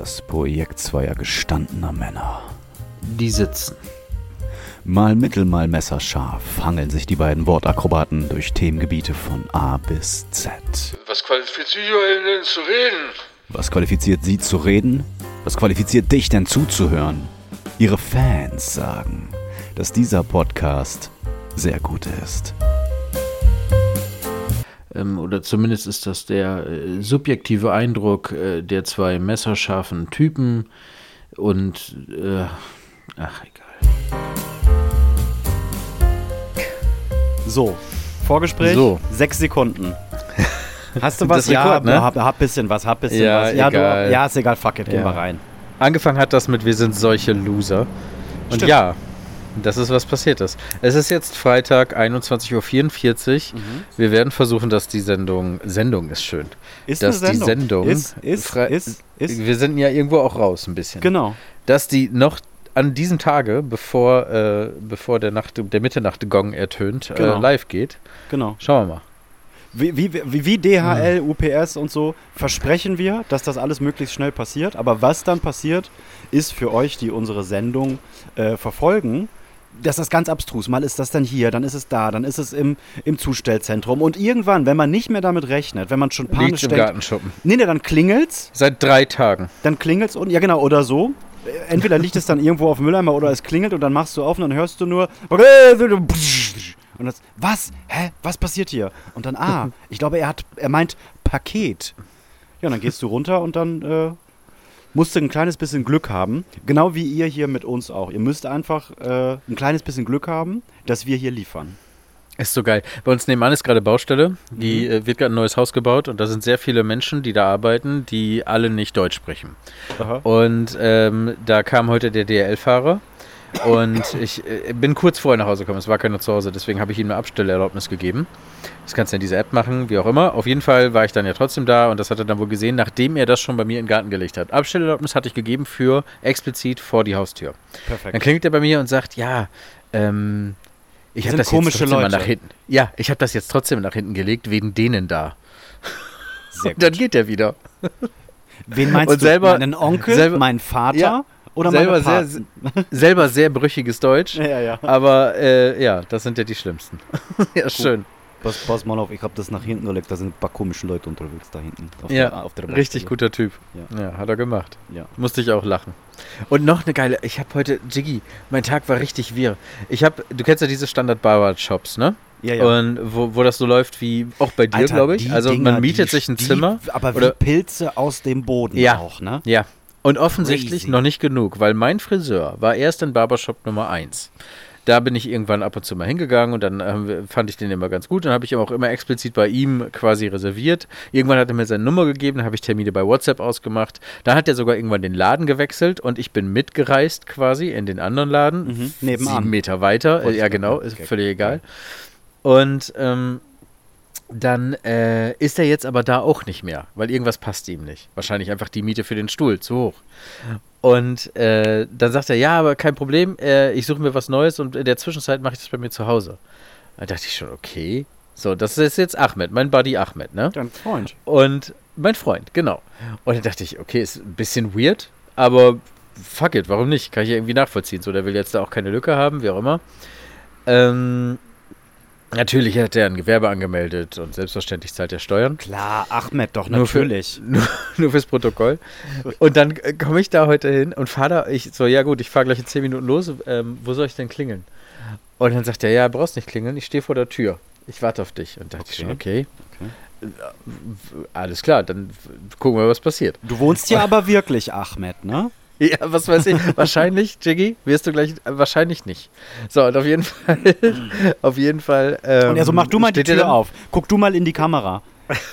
Das Projekt zweier gestandener Männer. Die sitzen. Mal mittel, mal messerscharf hangeln sich die beiden Wortakrobaten durch Themengebiete von A bis Z. Was qualifiziert euch denn zu reden? Was qualifiziert sie zu reden? Was qualifiziert dich denn zuzuhören? Ihre Fans sagen, dass dieser Podcast sehr gut ist. Ähm, oder zumindest ist das der äh, subjektive Eindruck äh, der zwei messerscharfen Typen. Und, äh, ach, egal. So, Vorgespräch, So. sechs Sekunden. Hast du was? Das Rekord, ja, ne? hab, hab bisschen was, hab bisschen Ja, was. Ja, egal. Du, ja, ist egal, fuck it, gehen Ja. wir rein. Angefangen hat das mit Wir sind solche Loser. Und Stimmt. ja, das ist, was passiert ist. Es ist jetzt Freitag, 21.44 Uhr. Wir werden versuchen, dass die Sendung, Sendung ist schön, Ist dass eine die Sendung, Ist, ist, ist, ist. wir senden ja irgendwo auch raus ein bisschen, Genau. dass die noch an diesem Tage, bevor, äh, bevor der, Nacht, der Mitternacht-Gong ertönt, Genau. äh, live geht. Genau. Schauen wir mal. Wie, wie, wie, wie DHL, UPS und so versprechen wir, dass das alles möglichst schnell passiert. Aber was dann passiert, ist für euch, die unsere Sendung äh, verfolgen, das ist ganz abstrus. Mal ist das dann hier, dann ist es da, dann ist es im, im Zustellzentrum. Und irgendwann, wenn man nicht mehr damit rechnet, wenn man schon panisch im denkt, Gartenschuppen. nee, nee, dann klingelt's, Seit drei Tagen. dann klingelt's und, ja genau, oder so. Entweder liegt es dann irgendwo auf dem Mülleimer oder es klingelt und dann machst du auf und dann hörst du nur und das, was? Hä? Was passiert hier? Und dann, ah, ich glaube, er hat, er meint Paket. Ja, und dann gehst du runter und dann äh, musst du ein kleines bisschen Glück haben. Genau wie ihr hier mit uns auch. Ihr müsst einfach äh, ein kleines bisschen Glück haben, dass wir hier liefern. Ist so geil. Bei uns nebenan ist gerade Baustelle. Die Mhm. äh, wird gerade ein neues Haus gebaut und da sind sehr viele Menschen, die da arbeiten, die alle nicht Deutsch sprechen. Aha. Und ähm, da kam heute der DRL-Fahrer und ich äh, bin kurz vorher nach Hause gekommen. Es war keiner zu Hause, deswegen habe ich ihm eine Abstellerlaubnis gegeben. Das kannst du in dieser App machen, wie auch immer. Auf jeden Fall war ich dann ja trotzdem da und das hat er dann wohl gesehen, nachdem er das schon bei mir in den Garten gelegt hat. Abstellerlaubnis hatte ich gegeben für explizit vor die Haustür. Perfekt. Dann klingelt er bei mir und sagt, ja, ähm, ich habe das komische jetzt trotzdem mal Leute. nach hinten. Ja, ich habe das jetzt trotzdem nach hinten gelegt, wegen denen da. Sehr Und dann geht er wieder. Wen meinst Und du? selber- meinen Onkel, selber- meinen Vater Ja, oder selber sehr, selber sehr brüchiges Deutsch. Ja, ja. Aber äh, ja, das sind ja die schlimmsten. ja, schön. Pass, pass mal auf, ich habe das nach hinten gelegt, da sind ein paar komische Leute unterwegs da hinten. Ja, der, auf der Richtig guter Typ. Ja. Ja, hat er gemacht. Ja. Musste ich auch lachen. Und noch eine geile, ich habe heute, Jiggy, mein Tag war richtig wirr. Ich habe, du kennst ja diese Standard-Bauart-Shops, ne? Ja, ja. Und wo, wo das so läuft wie auch bei dir, glaube ich. Also Dinger, man mietet die- sich ein die, Zimmer. Aber wie Pilze aus dem Boden Ja. auch, ne? Ja. Und offensichtlich Crazy. noch nicht genug, weil mein Friseur war erst in Barbershop Nummer 1. Da bin ich irgendwann ab und zu mal hingegangen und dann ähm, fand ich den immer ganz gut. Dann habe ich auch immer explizit bei ihm quasi reserviert. Irgendwann hat er mir seine Nummer gegeben, dann habe ich Termine bei WhatsApp ausgemacht. Dann hat er sogar irgendwann den Laden gewechselt und ich bin mitgereist quasi in den anderen Laden. Mhm, nebenan. Sieben Meter weiter. Äh, ja, genau, ist Okay. völlig egal. Und ähm, dann äh, ist er jetzt aber da auch nicht mehr, weil irgendwas passt ihm nicht. Wahrscheinlich einfach die Miete für den Stuhl zu hoch. Und äh, dann sagt er, ja, aber kein Problem, äh, ich suche mir was Neues und in der Zwischenzeit mache ich das bei mir zu Hause. Da dachte ich schon, okay. So, das ist jetzt Ahmed, mein Buddy Ahmed, ne? Dein Freund. Und mein Freund, genau. Und dann dachte ich, okay, ist ein bisschen weird, aber fuck it, warum nicht? Kann ich ja irgendwie nachvollziehen. So, der will jetzt da auch keine Lücke haben, wie auch immer. Ähm, natürlich hat er ein Gewerbe angemeldet und selbstverständlich zahlt er Steuern. Klar, Ahmed doch, Nur für- natürlich. Nur, nur fürs Protokoll. Und dann äh, komme ich da heute hin und fahre da, ich so, ja gut, ich fahre gleich in 10 Minuten los, ähm, wo soll ich denn klingeln? Und dann sagt er, ja, brauchst nicht klingeln, ich stehe vor der Tür. Ich warte auf dich. Und da dachte ich schon, okay. Äh, Alles klar, dann gucken wir, was passiert. Du wohnst hier aber wirklich, Ahmed, ne? Ja, was weiß ich. wahrscheinlich, Jiggy, wirst du gleich, äh, wahrscheinlich nicht. So, und auf jeden Fall, auf jeden Fall. Ähm, Und ja, so mach du mal die Tür auf. Guck du mal in die Kamera.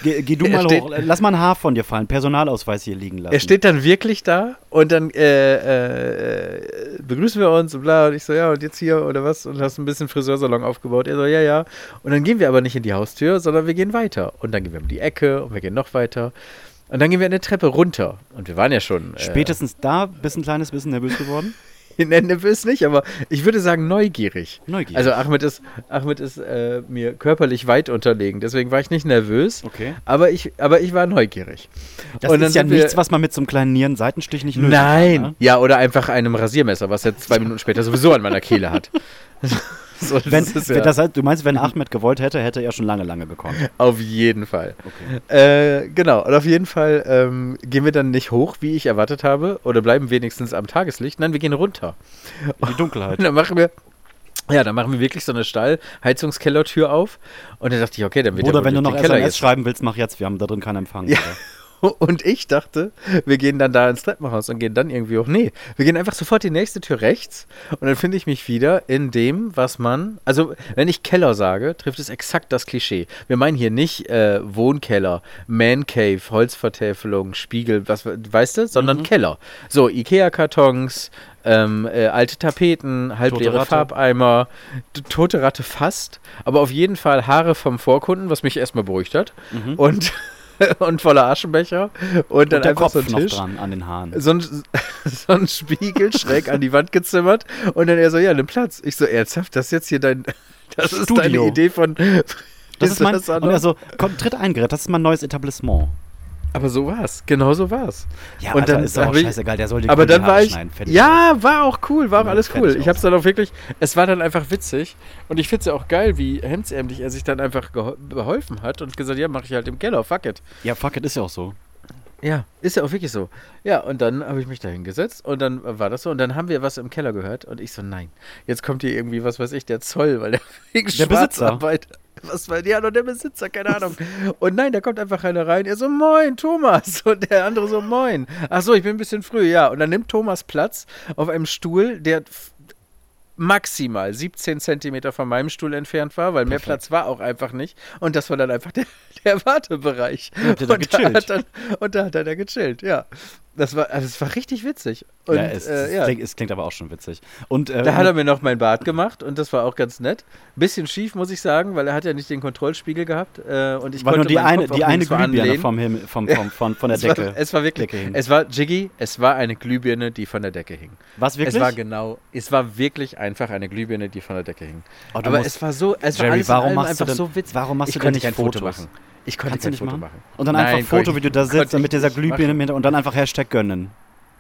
Geh, geh du mal steht- hoch. Lass mal ein Haar von dir fallen. Personalausweis hier liegen lassen. Er steht dann wirklich da und dann äh, äh, begrüßen wir uns und bla. Und ich so, ja, und jetzt hier oder was? Und hast ein bisschen Friseursalon aufgebaut. Er so, ja, ja. Und dann gehen wir aber nicht in die Haustür, sondern wir gehen weiter. Und dann gehen wir um die Ecke und wir gehen noch weiter. Und dann gehen wir eine Treppe runter. Und wir waren ja schon. Äh, Spätestens da bist ein kleines bisschen nervös geworden. nein, nervös nicht, aber ich würde sagen neugierig. Neugierig. Also Ahmed ist, Ahmed ist äh, mir körperlich weit unterlegen, deswegen war ich nicht nervös. Okay. Aber ich, aber ich war neugierig. Das ist ja nichts, was man mit so einem kleinen Nierenseitenstich nicht lösen Nein. kann. Ne? Ja, oder einfach einem Rasiermesser, was er zwei Minuten später sowieso an meiner Kehle hat. so, das Wenn, ist ja- das heißt, du meinst, wenn Ahmed gewollt hätte, hätte er schon lange, lange gekonnt. Auf jeden Fall. Äh, genau, und auf jeden Fall ähm, gehen wir dann nicht hoch, wie ich erwartet habe, oder bleiben wenigstens am Tageslicht. Nein, wir gehen runter. In die Dunkelheit. Und dann machen wir. Ja, dann machen wir wirklich so eine Stall-Heizungskellertür auf. Und dann dachte ich, okay, dann wird Oder wenn du noch Keller SMS jetzt. schreiben willst, mach jetzt. Wir haben da drin keinen Empfang. Ja. Und ich dachte, wir gehen dann da ins Treppenhaus und gehen dann irgendwie hoch. Nee, wir gehen einfach sofort die nächste Tür rechts und dann finde ich mich wieder in dem, was man. Also, wenn ich Keller sage, trifft es exakt das Klischee. Wir meinen hier nicht äh, Wohnkeller, Man Cave, Holzvertäfelung, Spiegel, was weißt du, sondern Keller. So, Ikea-Kartons, ähm, äh, alte Tapeten, halbleere. Farbeimer, tote Ratte fast, aber auf jeden Fall Haare vom Vorkunden, was mich erstmal beruhigt hat. Und, und voller Aschenbecher. Und dann Und der einfach Kopf so ein Tisch. dran an den Haaren. So ein, so ein Spiegel schräg an die Wand gezimmert und dann er so, ja, nimm Platz. Ich so, ernsthaft, das ist jetzt hier dein, das ist Studio. deine Idee von, Das ist mein, das und er so, komm, tritt ein, Gerrit, das ist mein neues Etablissement. Aber so war's, genau so war's. Ja, Und Alter, dann ist auch ich- scheißegal, der soll die Aber grünen dann war Haare ich, schneiden, fertig. ja, war auch cool, war auch Ja, alles cool. Ich hab's dann auch wirklich, es war dann einfach witzig und ich find's ja auch geil, wie hemdsärmlich er sich dann einfach geho- geholfen hat und gesagt, ja, mach ich halt im Keller, fuck it. Ja, fuck it, ist ja auch so. Ja, ist ja auch wirklich so. Ja, und dann habe ich mich da hingesetzt und dann war das so. Und dann haben wir was im Keller gehört und ich so, nein, jetzt kommt hier irgendwie, was weiß ich, der Zoll, weil der wegen Der Besitzer. Was war ja, noch der Besitzer, keine Ahnung. Und nein, da kommt einfach einer rein. Er so, moin, Thomas. Und der andere so, moin. Ach so, ich bin ein bisschen früh, ja. Und dann nimmt Thomas Platz auf einem Stuhl, der maximal 17 Zentimeter von meinem Stuhl entfernt war, weil mehr Perfekt. Platz war auch einfach nicht. Und das war dann einfach der, der Wartebereich. ihr da und, da dann, und da hat er da gechillt, ja. Das war, also das war richtig witzig. Und, ja, es, äh, ja. Klingt, es klingt aber auch schon witzig. Und, äh, Da hat er mir noch mein Bart gemacht und das war auch ganz nett. Bisschen schief, muss ich sagen, weil er hat ja nicht den Kontrollspiegel gehabt. Äh, und ich war nur die eine, die eine Glühbirne vom Himmel, vom, vom, von, von der es Decke. War, es war wirklich, es war Jiggy, es war eine Glühbirne, die von der Decke hing. Was wirklich? Es war genau, es war wirklich einfach eine Glühbirne, die von der Decke hing. Oh, Aber musst- es war so, es war Jerry, alles in warum machst du einfach denn- so witzig. warum machst ich du denn nicht kein Foto machen. Ich konnte Kannst du kein nicht Foto machen? machen. Und dann Nein, einfach Foto, wie du da sitzt ich mit dieser Glühbirne im Hintergrund und dann einfach Hashtag gönnen.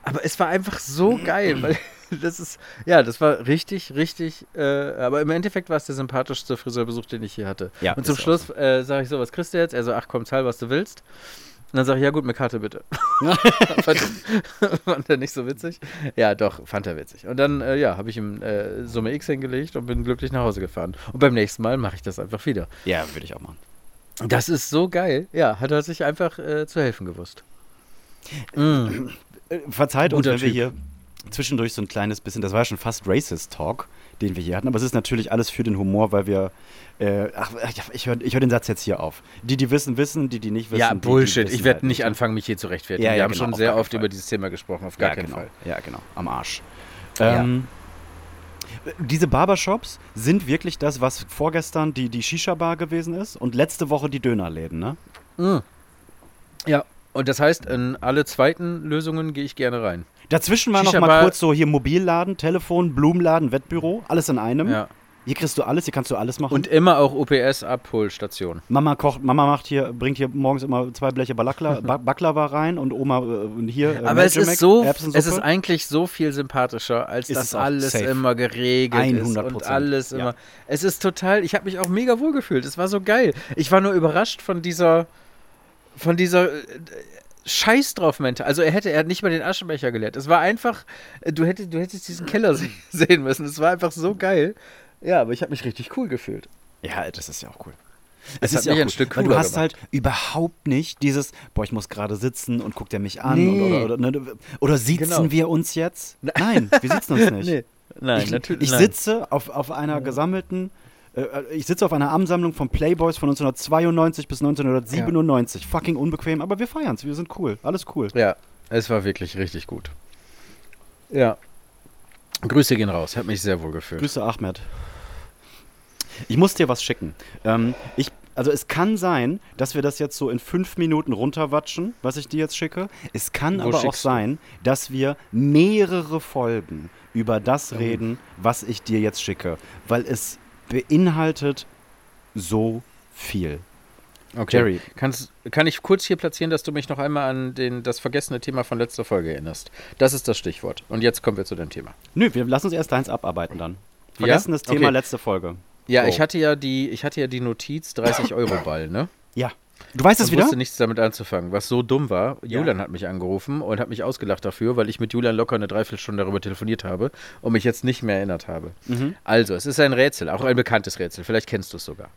Aber es war einfach so geil, weil das ist, ja, das war richtig, richtig, äh, aber im Endeffekt war es der sympathischste Friseurbesuch, den ich hier hatte. Ja, und zum Schluss äh, sage ich so, was kriegst du jetzt? Er so, ach komm, zahl, was du willst. Und dann sage ich, ja gut, eine Karte bitte. fand, fand er nicht so witzig? Ja, doch, fand er witzig. Und dann, äh, ja, habe ich ihm äh, Summe X hingelegt und bin glücklich nach Hause gefahren. Und beim nächsten Mal mache ich das einfach wieder. Ja, würde ich auch machen. Das ist so geil. Ja, hat er sich einfach äh, zu helfen gewusst. Mm. Äh, Verzeiht uns, Guter wenn wir Typ. hier zwischendurch so ein kleines bisschen, das war ja schon fast Racist Talk, den wir hier hatten, aber es ist natürlich alles für den Humor, weil wir, äh, ach, ich höre ich hör den Satz jetzt hier auf. Die, die wissen, wissen, die, die nicht wissen. Ja, die, die Bullshit. wissen ich werde halt nicht anfangen, mich hier zu rechtfertigen. Ja, Wir ja, haben genau, schon sehr oft Fall. über dieses Thema gesprochen, auf gar ja, keinen genau. Fall. Ja, genau, am Arsch. Ja. Diese Barbershops sind wirklich das, was vorgestern die, die Shisha-Bar gewesen ist und letzte Woche die Dönerläden, ne? Ja, und das heißt, in alle zweiten Lösungen gehe ich gerne rein. Dazwischen war noch mal kurz so hier Mobilladen, Telefon, Blumenladen, Wettbüro, alles in einem. Ja. Hier kriegst du alles, hier kannst du alles machen. Und immer auch OPS-Abholstation. Mama kocht, Mama macht hier, bringt hier morgens immer zwei Bleche Balakla, ba Baklava rein und Oma äh, und hier. Äh, Aber es ist so, es ist eigentlich so viel sympathischer, als Ist dass alles safe. immer geregelt ist 100%, und alles ja. immer. Es ist total, ich habe mich auch mega wohl gefühlt. Es war so geil. Ich war nur überrascht von dieser, von dieser äh, Scheiß drauf Mental. Also er hätte, er hat nicht mal den Aschenbecher geleert. Es war einfach, äh, du hättest, du hättest diesen Keller se sehen müssen. Es war einfach so geil. Ja, aber ich habe mich richtig cool gefühlt. Ja, das ist ja auch cool. Es hat ja auch ein Stück weil du cooler hast halt überhaupt nicht dieses, boah, ich muss gerade sitzen und guckt er mich an Nee. oder, oder, oder, ne, oder sitzen Genau. wir uns jetzt? Nein, wir sitzen uns nicht. Nee. Nein, ich, natürlich. Ich nein. sitze auf, auf einer gesammelten, äh, ich sitze auf einer Ansammlung von Playboys von 1992 bis 1997. Fucking unbequem, aber wir feiern's, wir sind cool, alles cool. Ja, es war wirklich richtig gut. Ja. Grüße gehen raus, hat mich sehr wohl gefühlt. Grüße Ahmed. Ich muss dir was schicken. Ähm, ich also es kann sein, dass wir das jetzt so in fünf Minuten runterwatschen, was ich dir jetzt schicke. Es kann Wo aber auch sein, dass wir mehrere Folgen über das reden, was ich dir jetzt schicke, weil es beinhaltet so viel. Okay. Jerry. Kannst, kann ich kurz hier platzieren, dass du mich noch einmal an den, das vergessene Thema von letzter Folge erinnerst? Das ist das Stichwort. Und jetzt kommen wir zu dem Thema. Nö, wir lassen uns erst eins abarbeiten dann. Ja? Vergessenes Thema Okay. letzte Folge. Ja, So. ich hatte ja die, ich hatte ja die Notiz 30 Euro Ball, ne? Ja. Du weißt es wieder? wusste nichts damit anzufangen, was so dumm war. Julian hat mich angerufen und hat mich ausgelacht dafür, weil ich mit Julian locker eine Dreiviertelstunde darüber telefoniert habe und mich jetzt nicht mehr erinnert habe. Mhm. Also, es ist ein Rätsel, auch ein bekanntes Rätsel. Vielleicht kennst du es sogar.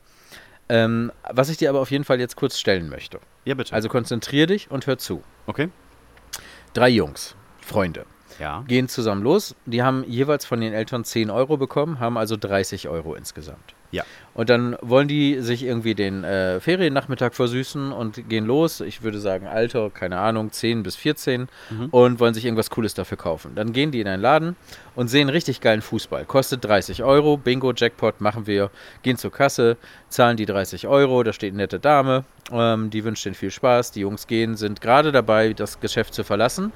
Ähm, was ich dir aber auf jeden Fall jetzt kurz stellen möchte. Ja, bitte. Also konzentrier dich und hör zu. okay. Drei Jungs, Freunde, Ja. gehen zusammen los. Die haben jeweils von den Eltern 10 Euro bekommen, haben also 30 Euro insgesamt. Ja. Und dann wollen die sich irgendwie den äh, Feriennachmittag versüßen und gehen los. Ich würde sagen, Alter, keine Ahnung, 10 bis 14 und wollen sich irgendwas Cooles dafür kaufen. Dann gehen die in einen Laden und sehen richtig geilen Fußball. Kostet 30 Euro. Bingo, Jackpot machen wir. Gehen zur Kasse, zahlen die 30 Euro. Da steht eine nette Dame. Ähm, die wünscht ihnen viel Spaß. Die Jungs gehen, sind gerade dabei, das Geschäft zu verlassen.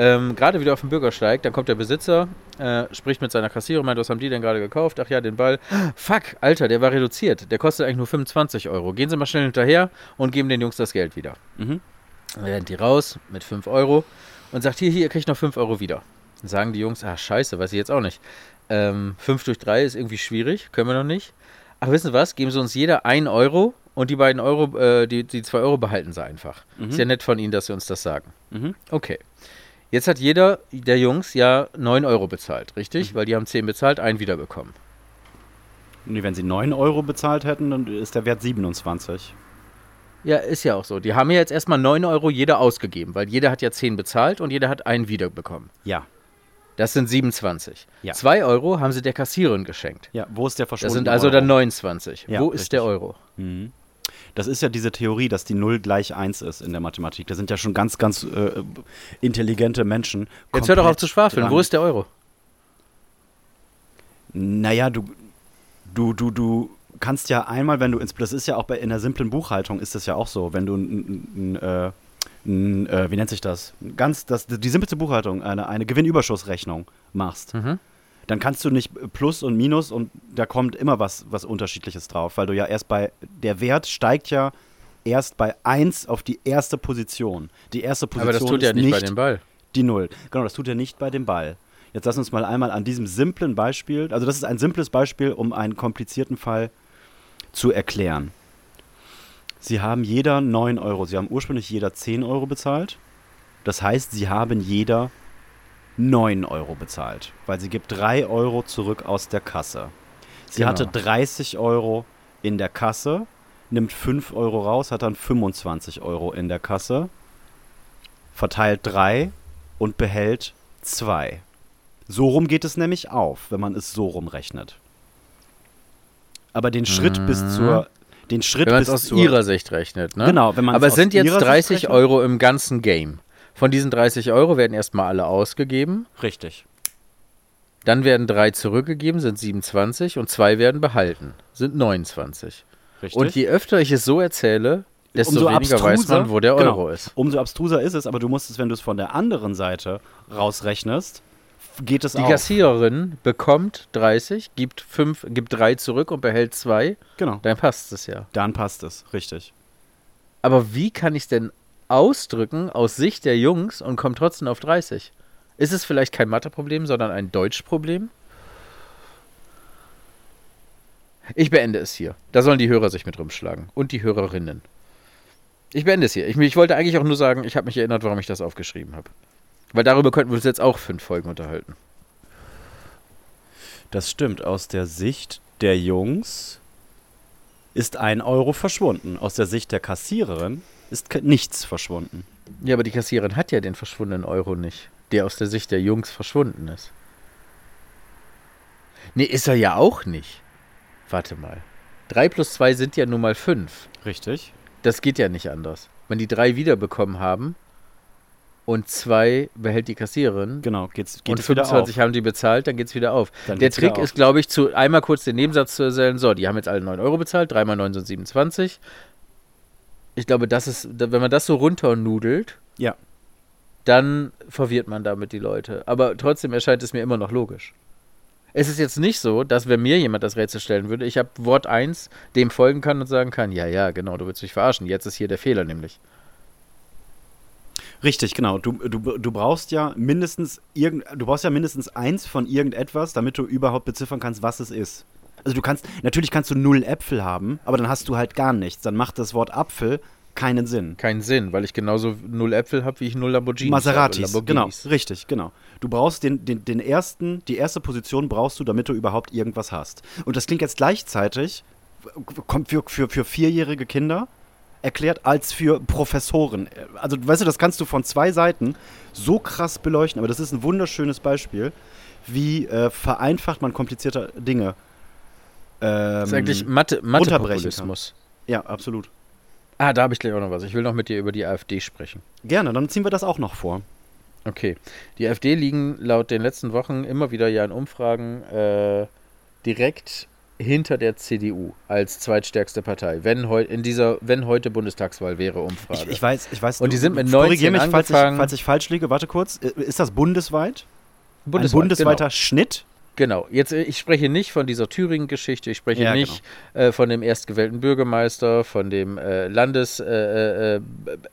Ähm, gerade wieder auf dem Bürgersteig, dann kommt der Besitzer, äh, spricht mit seiner Kassiererin, meint, was haben die denn gerade gekauft? Ach ja, den Ball. Fuck, Alter, der war reduziert. Der kostet eigentlich nur 25 Euro. Gehen Sie mal schnell hinterher und geben den Jungs das Geld wieder. Mhm. Dann rennt die raus mit 5 Euro und sagt, hier, hier, ihr kriegt noch 5 Euro wieder. Dann sagen die Jungs, ah, scheiße, weiß ich jetzt auch nicht. Ähm, 5 durch 3 ist irgendwie schwierig, können wir noch nicht. Ach, wissen Sie was? Geben Sie uns jeder 1 Euro und die beiden Euro, äh, die, die 2 Euro behalten Sie einfach. Ist ja nett von Ihnen, dass Sie uns das sagen. Mhm. Okay. Jetzt hat jeder der Jungs ja 9 Euro bezahlt, richtig? Weil die haben 10 bezahlt, einen wiederbekommen. Nee, wenn sie 9 Euro bezahlt hätten, dann ist der Wert 27. Ja, ist ja auch so. Die haben ja jetzt erstmal 9 Euro jeder ausgegeben, weil jeder hat ja 10 bezahlt und jeder hat einen wiederbekommen. Ja. Das sind 27. Ja. 2 Euro haben sie der Kassiererin geschenkt. Ja, wo ist der Das verschwundene sind also Euro? dann 29. Ja, Wo richtig. ist der Euro? Das ist ja diese Theorie, dass die 0 gleich 1 ist in der Mathematik. Da sind ja schon ganz, ganz äh, intelligente Menschen. Jetzt hör doch auf zu schwafeln. dran. Wo ist der Euro? Naja, du, du, du, du kannst ja einmal, wenn du ins, das ist ja auch bei in der simplen Buchhaltung ist das ja auch so, wenn du ein, äh, ein äh, wie nennt sich das? Ganz, das, die simpelste Buchhaltung, eine, eine Gewinnüberschussrechnung machst, Mhm. Dann kannst du nicht Plus und Minus und da kommt immer was, was Unterschiedliches drauf, weil du ja erst bei, der Wert steigt ja erst bei 1 auf die erste Position. Die erste Position Aber das tut ja ist nicht, nicht bei dem Ball. die Null. Genau, das tut er nicht bei dem Ball. Jetzt lass uns mal einmal an diesem simplen Beispiel, also das ist ein simples Beispiel, um einen komplizierten Fall zu erklären. Sie haben jeder 9 Euro, Sie haben ursprünglich jeder 10 Euro bezahlt. Das heißt, Sie haben jeder 9 Euro bezahlt, weil sie gibt 3 Euro zurück aus der Kasse. Sie Genau. hatte 30 Euro in der Kasse, nimmt 5 Euro raus, hat dann 25 Euro in der Kasse, verteilt 3 und behält 2. So rum geht es nämlich auf, wenn man es so rumrechnet. Aber den Schritt bis zur den Schritt Mhm. Wenn man bis es aus ihrer Sicht rechnet, ne? Genau, wenn man Aber es sind jetzt ihrer Sicht 30 rechnet- Euro im ganzen Game. Von diesen 30 Euro werden erstmal alle ausgegeben. richtig. Dann werden drei zurückgegeben, sind 27 und zwei werden behalten, sind 29. Richtig. Und je öfter ich es so erzähle, desto Umso weniger weiß abstruser- man, wo der genau. Euro ist. Umso abstruser ist es, aber du musst es, wenn du es von der anderen Seite rausrechnest, geht es Die auch. Kassiererin bekommt 30, gibt, fünf, gibt drei zurück und behält zwei, Genau. dann passt es ja. Dann passt es, richtig. Aber wie kann ich es denn ausdrücken aus Sicht der Jungs und komme trotzdem auf 30? Ist es vielleicht kein Matheproblem, sondern ein Deutschproblem? Ich beende es hier. Da sollen die Hörer sich mit rumschlagen. Und die Hörerinnen. Ich beende es hier. Ich, ich wollte eigentlich auch nur sagen, ich habe mich erinnert, warum ich das aufgeschrieben habe. Weil darüber könnten wir uns jetzt auch fünf Folgen unterhalten. Das stimmt. Aus der Sicht der Jungs ist ein Euro verschwunden. Aus der Sicht der Kassiererin ist nichts verschwunden. Ja, aber die Kassiererin hat ja den verschwundenen Euro nicht, der aus der Sicht der Jungs verschwunden ist. Nee, ist er ja auch nicht. Warte mal. 3 plus 2 sind ja nun mal 5. Richtig. Das geht ja nicht anders. Wenn die drei wiederbekommen haben, und zwei behält die Kassiererin. Genau, geht's, geht und es wieder 25 auf. haben die bezahlt, dann geht es wieder auf. Dann Der Trick auf. ist, glaube ich, zu einmal kurz den Nebensatz zu erzählen. So, die haben jetzt alle 9 Euro bezahlt, 3 mal 9 sind 27. Ich glaube, das ist, wenn man das so runternudelt, Ja. dann verwirrt man damit die Leute. Aber trotzdem erscheint es mir immer noch logisch. Es ist jetzt nicht so, dass wenn mir jemand das Rätsel stellen würde, ich habe Wort 1 dem folgen kann und sagen kann, ja, ja, genau, du willst mich verarschen. Jetzt ist hier der Fehler nämlich. Richtig, genau. Du, du, du brauchst ja mindestens irgend, du brauchst ja mindestens eins von irgendetwas, damit du überhaupt beziffern kannst, was es ist. Also du kannst, natürlich kannst du null Äpfel haben, aber dann hast du halt gar nichts. Dann macht das Wort Apfel keinen Sinn. Keinen Sinn, weil ich genauso null Äpfel habe, wie ich null Lamborghinis Maseratis, habe. genau, Lamborghinis. richtig, genau. Du brauchst den, den, den ersten, die erste Position brauchst du, damit du überhaupt irgendwas hast. Und das klingt jetzt gleichzeitig, kommt für, für, für vierjährige Kinder erklärt als für Professoren. Also, weißt du, das kannst du von zwei Seiten so krass beleuchten, aber das ist ein wunderschönes Beispiel, wie äh, vereinfacht man komplizierte Dinge. Ähm, Das ist eigentlich Mathe, Mathe-Populismus. ja, absolut. Ah, da habe ich gleich auch noch was. Ich will noch mit dir über die AfD sprechen. Gerne, dann ziehen wir das auch noch vor. Okay. Die AfD liegen laut den letzten Wochen immer wieder ja in Umfragen äh, direkt hinter der CDU als zweitstärkste Partei, wenn, heu in dieser, wenn heute Bundestagswahl wäre, Umfrage. Ich, ich weiß, ich weiß. Und die sind mit korrigier 19 mich, falls ich, falls ich falsch liege. Warte kurz. Äh, Ist das bundesweit? Bundesweit, Ein bundesweiter Genau. Schnitt? Genau. Jetzt, äh, ich spreche nicht von dieser Thüringen-Geschichte, ich spreche Ja, nicht äh, von dem erstgewählten Bürgermeister, von dem äh, Landes... Äh, äh,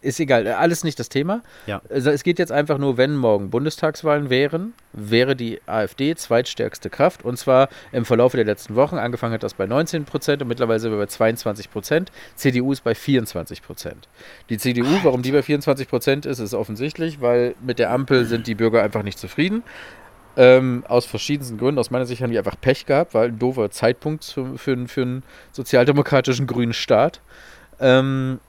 ist egal, äh, alles nicht das Thema. Ja. Also es geht jetzt einfach nur, wenn morgen Bundestagswahlen wären, wäre die AfD zweitstärkste Kraft. Und zwar im Verlauf der letzten Wochen. Angefangen hat das bei 19 Prozent und mittlerweile sind wir bei 22 Prozent. CDU ist bei 24 Prozent. Die CDU, warum die bei 24 Prozent ist, ist offensichtlich, weil mit der Ampel sind die Bürger einfach nicht zufrieden. Ähm, aus verschiedensten Gründen. Aus meiner Sicht haben die einfach Pech gehabt, weil ein doofer Zeitpunkt für, für, für einen sozialdemokratischen grünen Staat. Ähm,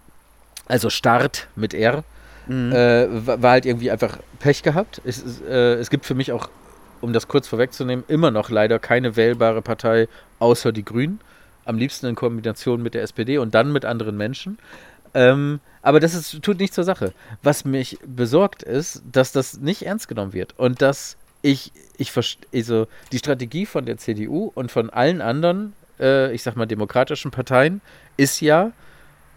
also Start mit R Mhm. äh, wa- war halt irgendwie einfach Pech gehabt. Es, ist, äh, es gibt für mich auch, um das kurz vorwegzunehmen, immer noch leider keine wählbare Partei außer die Grünen. Am liebsten in Kombination mit der SPD und dann mit anderen Menschen. Ähm, aber das ist, tut nichts zur Sache. Was mich besorgt ist, dass das nicht ernst genommen wird und dass ich, ich verst- also die Strategie von der CDU und von allen anderen, äh, ich sag mal, demokratischen Parteien ist ja,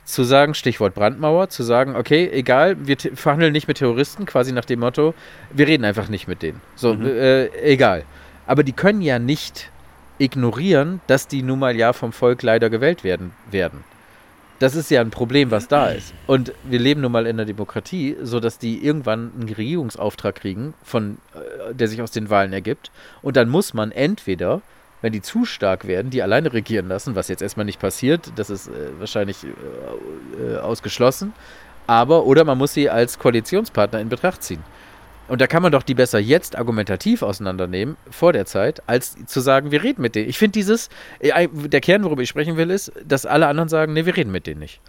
zu sagen, Stichwort Brandmauer, zu sagen, okay, egal, wir verhandeln nicht mit Terroristen, quasi nach dem Motto, wir reden einfach nicht mit denen. So, Mhm. äh, egal. Aber die können ja nicht ignorieren, dass die nun mal ja vom Volk leider gewählt werden werden. Das ist ja ein Problem, was da ist. Und wir leben nun mal in einer Demokratie, sodass die irgendwann einen Regierungsauftrag kriegen, von, äh, der sich aus den Wahlen ergibt. Und dann muss man entweder, wenn die zu stark werden, die alleine regieren lassen, was jetzt erstmal nicht passiert, das ist äh, wahrscheinlich äh, äh, ausgeschlossen. Aber, oder man muss sie als Koalitionspartner in Betracht ziehen. Und da kann man doch die besser jetzt argumentativ auseinandernehmen, vor der Zeit, als zu sagen, wir reden mit denen. Ich finde dieses, äh, der Kern, worüber ich sprechen will, ist, dass alle anderen sagen, nee, wir reden mit denen nicht.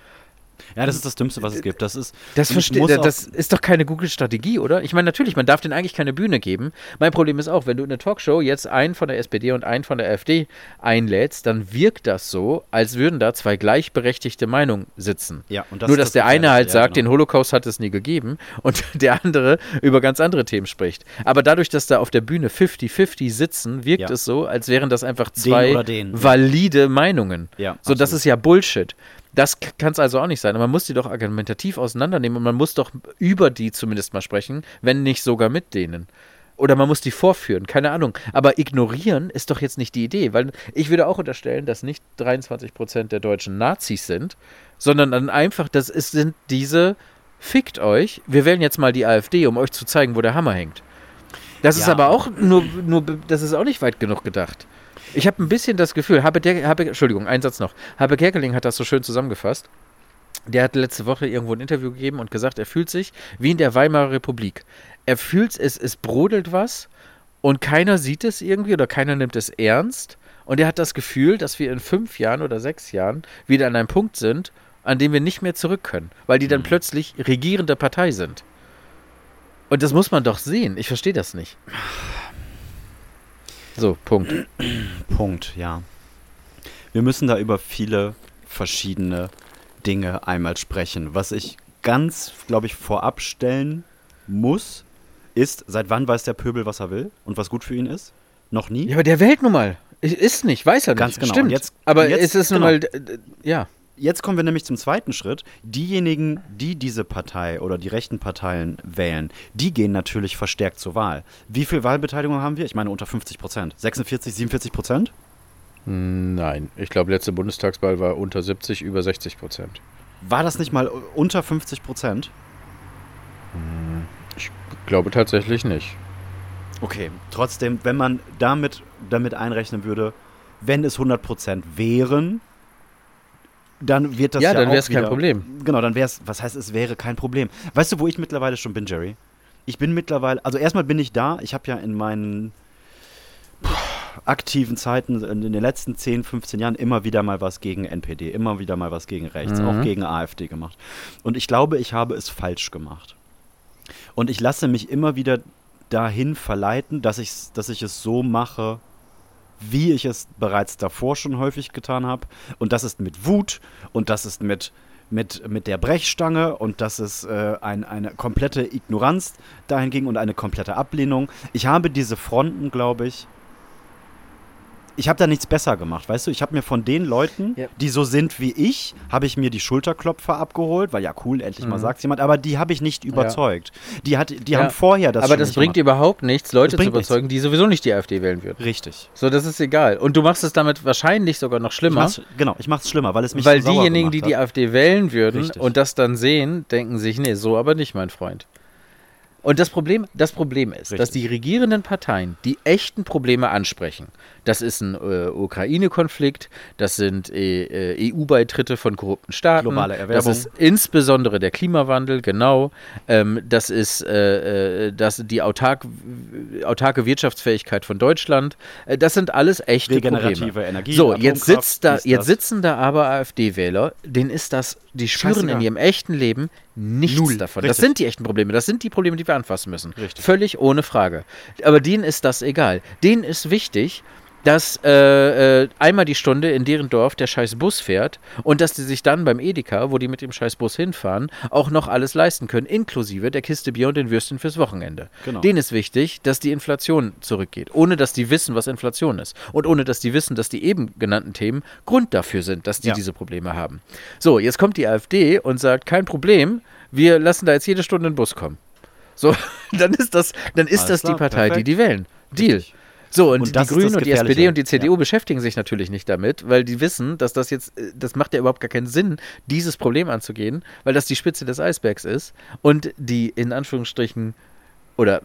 Ja, das ist das Dümmste, was es gibt. Das ist. Das, verstehe, das ist doch keine Google-Strategie, oder? Ich meine, natürlich, man darf denen eigentlich keine Bühne geben. Mein Problem ist auch, wenn du in einer Talkshow jetzt einen von der SPD und einen von der AfD einlädst, dann wirkt das so, als würden da zwei gleichberechtigte Meinungen sitzen. Ja, und das Nur, dass das der eine halt ja, sagt, genau. den Holocaust hat es nie gegeben und der andere über ganz andere Themen spricht. Aber dadurch, dass da auf der Bühne 50-50 sitzen, wirkt Ja. es so, als wären das einfach zwei den, ja. valide Meinungen. Ja, so, das absolut. ist ja Bullshit. Das kann es also auch nicht sein. Man muss die doch argumentativ auseinandernehmen und man muss doch über die zumindest mal sprechen, wenn nicht sogar mit denen. Oder man muss die vorführen, keine Ahnung. Aber ignorieren ist doch jetzt nicht die Idee, weil ich würde auch unterstellen, dass nicht 23 Prozent der Deutschen Nazis sind, sondern dann einfach, das ist, sind diese, fickt euch, wir wählen jetzt mal die AfD, um euch zu zeigen, wo der Hammer hängt. Das ist Ja. aber auch nur, nur, das ist auch nicht weit genug gedacht. Ich habe ein bisschen das Gefühl, habe der, habe, Entschuldigung, ein Satz noch. Habe Kerkeling hat das so schön zusammengefasst. Der hat letzte Woche irgendwo ein Interview gegeben und gesagt, er fühlt sich wie in der Weimarer Republik. Er fühlt es, es brodelt was und keiner sieht es irgendwie oder keiner nimmt es ernst. Und er hat das Gefühl, dass wir in fünf Jahren oder sechs Jahren wieder an einem Punkt sind, an dem wir nicht mehr zurück können, weil die dann plötzlich regierende Partei sind. Und das muss man doch sehen. Ich verstehe das nicht. So, Punkt. Punkt, ja. Wir müssen da über viele verschiedene Dinge einmal sprechen. Was ich ganz, glaube ich, vorab stellen muss, ist, seit wann weiß der Pöbel, was er will und was gut für ihn ist? Noch nie? Ja, aber der wählt nun mal. Ist nicht, weiß er nicht. Ganz genau. Stimmt. Jetzt- aber jetzt- es ist nun genau. mal, äh, ja. Jetzt kommen wir nämlich zum zweiten Schritt. Diejenigen, die diese Partei oder die rechten Parteien wählen, die gehen natürlich verstärkt zur Wahl. Wie viel Wahlbeteiligung haben wir? Ich meine unter 50 Prozent. 46, 47 Prozent? Nein, ich glaube, letzte Bundestagswahl war unter 70, über 60 Prozent. War das nicht mal unter 50 Prozent? Ich glaube tatsächlich nicht. Okay, trotzdem, wenn man damit, damit einrechnen würde, wenn es 100 Prozent wären, dann wird das Ja, ja, dann auch wär's kein Problem. Genau, dann wäre es, was heißt, es wäre kein Problem. Weißt du, wo ich mittlerweile schon bin, Jerry? Ich bin mittlerweile, also erstmal bin ich da, ich habe ja in meinen puh, aktiven Zeiten in den letzten 10, 15 Jahren immer wieder mal was gegen NPD, immer wieder mal was gegen rechts, Mhm. auch gegen AfD gemacht. Und ich glaube, ich habe es falsch gemacht. Und ich lasse mich immer wieder dahin verleiten, dass, dass ich es so mache, wie ich es bereits davor schon häufig getan habe. Und das ist mit Wut und das ist mit, mit, mit der Brechstange und das ist äh, ein, eine komplette Ignoranz dahingegen und eine komplette Ablehnung. Ich habe diese Fronten, glaube ich, ich habe da nichts besser gemacht, weißt du? Ich habe mir von den Leuten, Ja. die so sind wie ich, habe ich mir die Schulterklopfer abgeholt, weil ja cool, endlich mal Mhm. sagt jemand, aber die habe ich nicht überzeugt. Die, hat, die Ja. haben vorher das aber das bringt gemacht. überhaupt nichts, Leute zu bringt nichts. überzeugen, die sowieso nicht die AfD wählen würden. Richtig. So, das ist egal. Und du machst es damit wahrscheinlich sogar noch Ich schlimmer. mach's, genau, ich mache es schlimmer, weil es mich Weil so diejenigen, die die. AfD wählen würden Richtig. und das dann sehen, denken sich, nee, so aber nicht, mein Freund. Und das Problem, das Problem ist, dass Richtig. die regierenden Parteien die echten Probleme ansprechen. Das ist ein äh, Ukraine-Konflikt, das sind äh, äh, EU-Beitritte von korrupten Staaten, Globale das Erwärmung. ist insbesondere der Klimawandel, genau. Ähm, das ist äh, äh, das, die autark, autarke Wirtschaftsfähigkeit von Deutschland. Äh, das sind alles echte Regenerative Probleme. Energie, So, jetzt, sitzt da, jetzt das. sitzen da aber AfD-Wähler, denen ist das, die spüren in ihrem echten Leben nichts Null, davon. Das richtig. sind die echten Probleme. Das sind die Probleme, die wir anfassen müssen. Richtig. Völlig ohne Frage. Aber denen ist das egal. Denen ist wichtig, dass äh, äh, einmal die Stunde in deren Dorf der scheiß Bus fährt und dass die sich dann beim Edeka, wo die mit dem scheiß Bus hinfahren, auch noch alles leisten können, inklusive der Kiste Bier und den Würstchen fürs Wochenende. Genau. Denen ist wichtig, dass die Inflation zurückgeht, ohne dass die wissen, was Inflation ist. Und ohne dass die wissen, dass die eben genannten Themen Grund dafür sind, dass die Ja. diese Probleme haben. So, jetzt kommt die AfD und sagt, kein Problem, wir lassen da jetzt jede Stunde einen Bus kommen. So, dann ist das, dann ist Alles das klar, die Partei, perfekt. die die wählen. Deal. Richtig. So, und, Und die Grünen und die SPD und die CDU Ja. beschäftigen sich natürlich nicht damit, weil die wissen, dass das jetzt, äh, das macht ja überhaupt gar keinen Sinn, dieses Problem anzugehen, weil das die Spitze des Eisbergs ist und die in Anführungsstrichen, oder